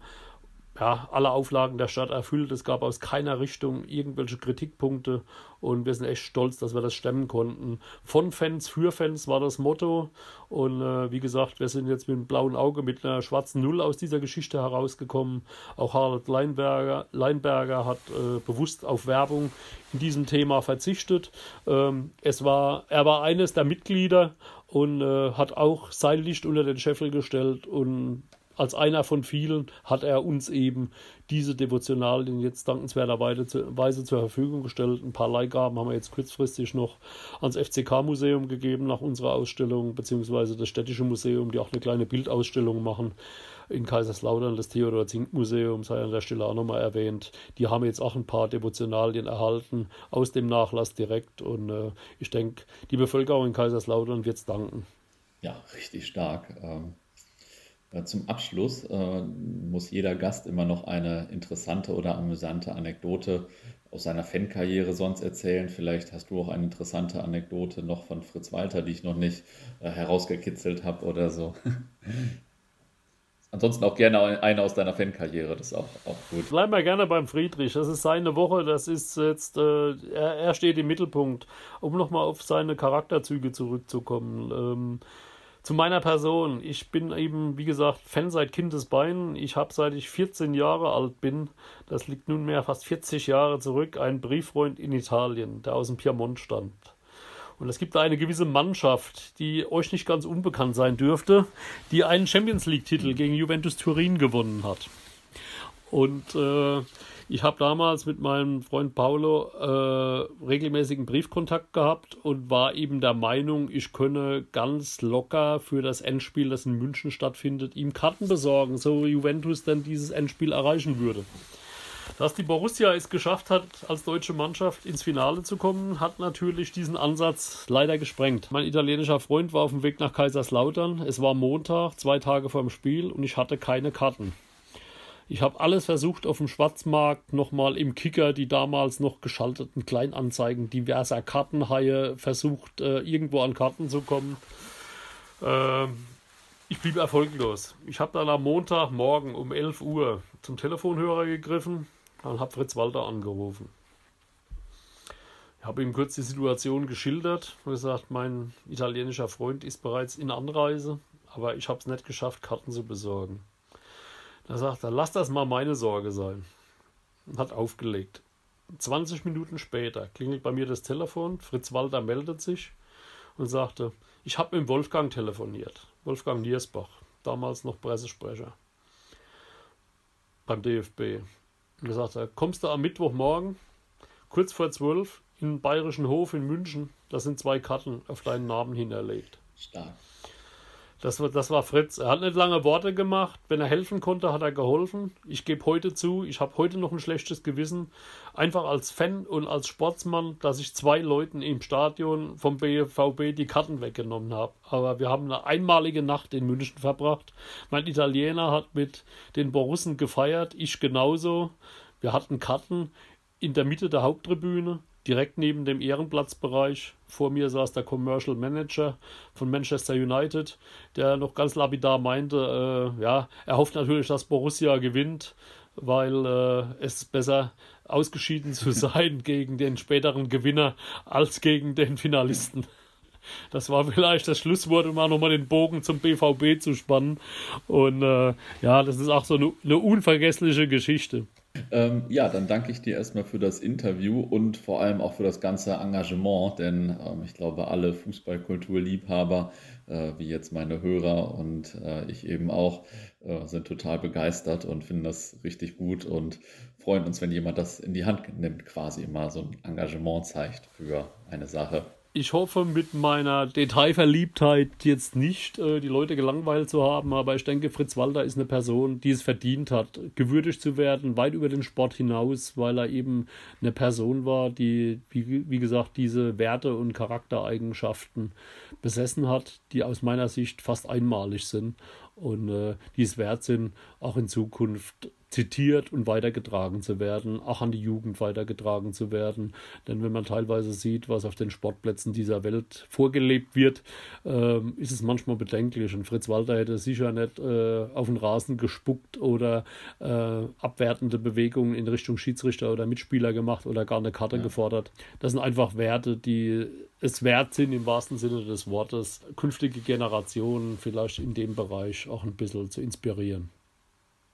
ja, alle Auflagen der Stadt erfüllt. Es gab aus keiner Richtung irgendwelche Kritikpunkte und wir sind echt stolz, dass wir das stemmen konnten. Von Fans für Fans war das Motto und äh, wie gesagt, wir sind jetzt mit einem blauen Auge, mit einer schwarzen Null aus dieser Geschichte herausgekommen. Auch Harald Leinberger, Leinberger hat äh, bewusst auf Werbung in diesem Thema verzichtet. Ähm, es war, er war eines der Mitglieder und äh, hat auch sein Licht unter den Scheffel gestellt und als einer von vielen hat er uns eben diese Devotionalien jetzt dankenswerterweise zur Verfügung gestellt. Ein paar Leihgaben haben wir jetzt kurzfristig noch ans FCK-Museum gegeben nach unserer Ausstellung, beziehungsweise das Städtische Museum, die auch eine kleine Bildausstellung machen in Kaiserslautern, das Theodor Zink Museum, sei an der Stelle auch nochmal erwähnt. Die haben jetzt auch ein paar Devotionalien erhalten aus dem Nachlass direkt und äh, ich denke, die Bevölkerung in Kaiserslautern wird es danken. Ja, richtig stark. Ähm äh, zum Abschluss äh, muss jeder Gast immer noch eine interessante oder amüsante Anekdote aus seiner Fankarriere sonst erzählen. Vielleicht hast du auch eine interessante Anekdote noch von Fritz Walter, die ich noch nicht äh, herausgekitzelt habe oder so. Ansonsten auch gerne eine aus deiner Fankarriere, das ist auch, auch gut. Bleib mal gerne beim Friedrich. Das ist seine Woche, das ist jetzt, äh, er, er, steht im Mittelpunkt. Um nochmal auf seine Charakterzüge zurückzukommen. Ähm, zu meiner Person. Ich bin eben, wie gesagt, Fan seit Kindesbeinen. Ich habe, seit ich 14 Jahre alt bin, das liegt nunmehr fast 40 Jahre zurück, einen Brieffreund in Italien, der aus dem Piemont stammt. Und es gibt da eine gewisse Mannschaft, die euch nicht ganz unbekannt sein dürfte, die einen Champions League-Titel gegen Juventus Turin gewonnen hat. Und äh, ich habe damals mit meinem Freund Paolo äh, regelmäßigen Briefkontakt gehabt und war eben der Meinung, ich könne ganz locker für das Endspiel, das in München stattfindet, ihm Karten besorgen, so Juventus dann dieses Endspiel erreichen würde. Dass die Borussia es geschafft hat, als deutsche Mannschaft ins Finale zu kommen, hat natürlich diesen Ansatz leider gesprengt. Mein italienischer Freund war auf dem Weg nach Kaiserslautern. Es war Montag, zwei Tage vor dem Spiel und ich hatte keine Karten. Ich habe alles versucht auf dem Schwarzmarkt, nochmal im Kicker, die damals noch geschalteten Kleinanzeigen diverser Kartenhaie versucht, äh, irgendwo an Karten zu kommen. Äh, ich blieb erfolglos. Ich habe dann am Montagmorgen um 11 Uhr zum Telefonhörer gegriffen und habe Fritz Walter angerufen. Ich habe ihm kurz die Situation geschildert und gesagt, mein italienischer Freund ist bereits in Anreise, aber ich habe es nicht geschafft, Karten zu besorgen. Da sagt er, lass das mal meine Sorge sein. Und hat aufgelegt. 20 Minuten später klingelt bei mir das Telefon. Fritz Walter meldet sich und sagte, ich habe mit Wolfgang telefoniert. Wolfgang Niersbach, damals noch Pressesprecher beim DFB. Und er sagte, kommst du am Mittwochmorgen, kurz vor zwölf, in den Bayerischen Hof in München, da sind zwei Karten auf deinen Namen hinterlegt. Stark. Das war, das war Fritz. Er hat nicht lange Worte gemacht. Wenn er helfen konnte, hat er geholfen. Ich gebe heute zu, ich habe heute noch ein schlechtes Gewissen. Einfach als Fan und als Sportsmann, dass ich zwei Leuten im Stadion vom BVB die Karten weggenommen habe. Aber wir haben eine einmalige Nacht in München verbracht. Mein Italiener hat mit den Borussen gefeiert, ich genauso. Wir hatten Karten in der Mitte der Haupttribüne, direkt neben dem Ehrenplatzbereich Vor mir saß der Commercial Manager von Manchester United, der noch ganz lapidar meinte, äh, ja, er hofft natürlich, dass Borussia gewinnt, weil äh, es besser ausgeschieden zu sein gegen den späteren Gewinner als gegen den Finalisten. Das war vielleicht das Schlusswort, um auch nochmal den Bogen zum BVB zu spannen. Und äh, ja, das ist auch so eine, eine unvergessliche Geschichte. Ähm, ja, dann danke ich dir erstmal für das Interview und vor allem auch für das ganze Engagement, denn ähm, ich glaube, alle Fußballkulturliebhaber, äh, wie jetzt meine Hörer und äh, ich eben auch, äh, sind total begeistert und finden das richtig gut und freuen uns, wenn jemand das in die Hand nimmt, quasi immer so ein Engagement zeigt für eine Sache ich hoffe mit meiner Detailverliebtheit jetzt nicht äh, die Leute gelangweilt zu haben, aber ich denke, Fritz Walter ist eine Person, die es verdient hat, gewürdigt zu werden, weit über den Sport hinaus, weil er eben eine Person war, die, wie, wie gesagt, diese Werte und Charaktereigenschaften besessen hat, die aus meiner Sicht fast einmalig sind und äh, die es wert sind, auch in Zukunft zitiert und weitergetragen zu werden, auch an die Jugend weitergetragen zu werden. Denn wenn man teilweise sieht, was auf den Sportplätzen dieser Welt vorgelebt wird, äh, ist es manchmal bedenklich. Und Fritz Walter hätte sicher nicht äh, auf den Rasen gespuckt oder äh, abwertende Bewegungen in Richtung Schiedsrichter oder Mitspieler gemacht oder gar eine Karte ja. gefordert. Das sind einfach Werte, die es wert sind, im wahrsten Sinne des Wortes, künftige Generationen vielleicht in dem Bereich auch ein bisschen zu inspirieren.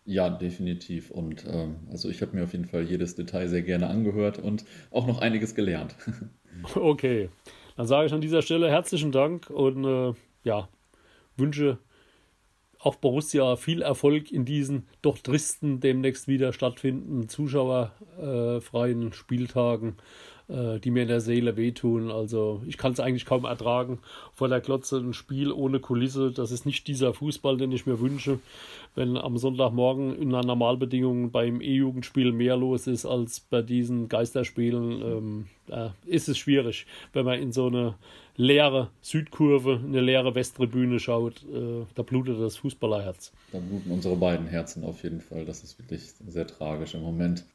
Ja, definitiv. Und ähm, also ich habe mir auf jeden Fall jedes Detail sehr gerne angehört und auch noch einiges gelernt. okay, dann sage ich an dieser Stelle herzlichen Dank und äh, ja, wünsche auch Borussia viel Erfolg in diesen doch tristen, demnächst wieder stattfindenden zuschauerfreien Spieltagen äh, die mir in der Seele wehtun. Also ich kann es eigentlich kaum ertragen vor der Klotze ein Spiel ohne Kulisse. Das ist nicht dieser Fußball, den ich mir wünsche. Wenn am Sonntagmorgen in einer Normalbedingung beim E-Jugendspiel mehr los ist als bei diesen Geisterspielen, ähm, äh, ist es schwierig, wenn man in so eine leere Südkurve, eine leere Westtribüne schaut, äh, da blutet das Fußballerherz. Da bluten unsere beiden Herzen auf jeden Fall. Das ist wirklich sehr tragisch im Moment.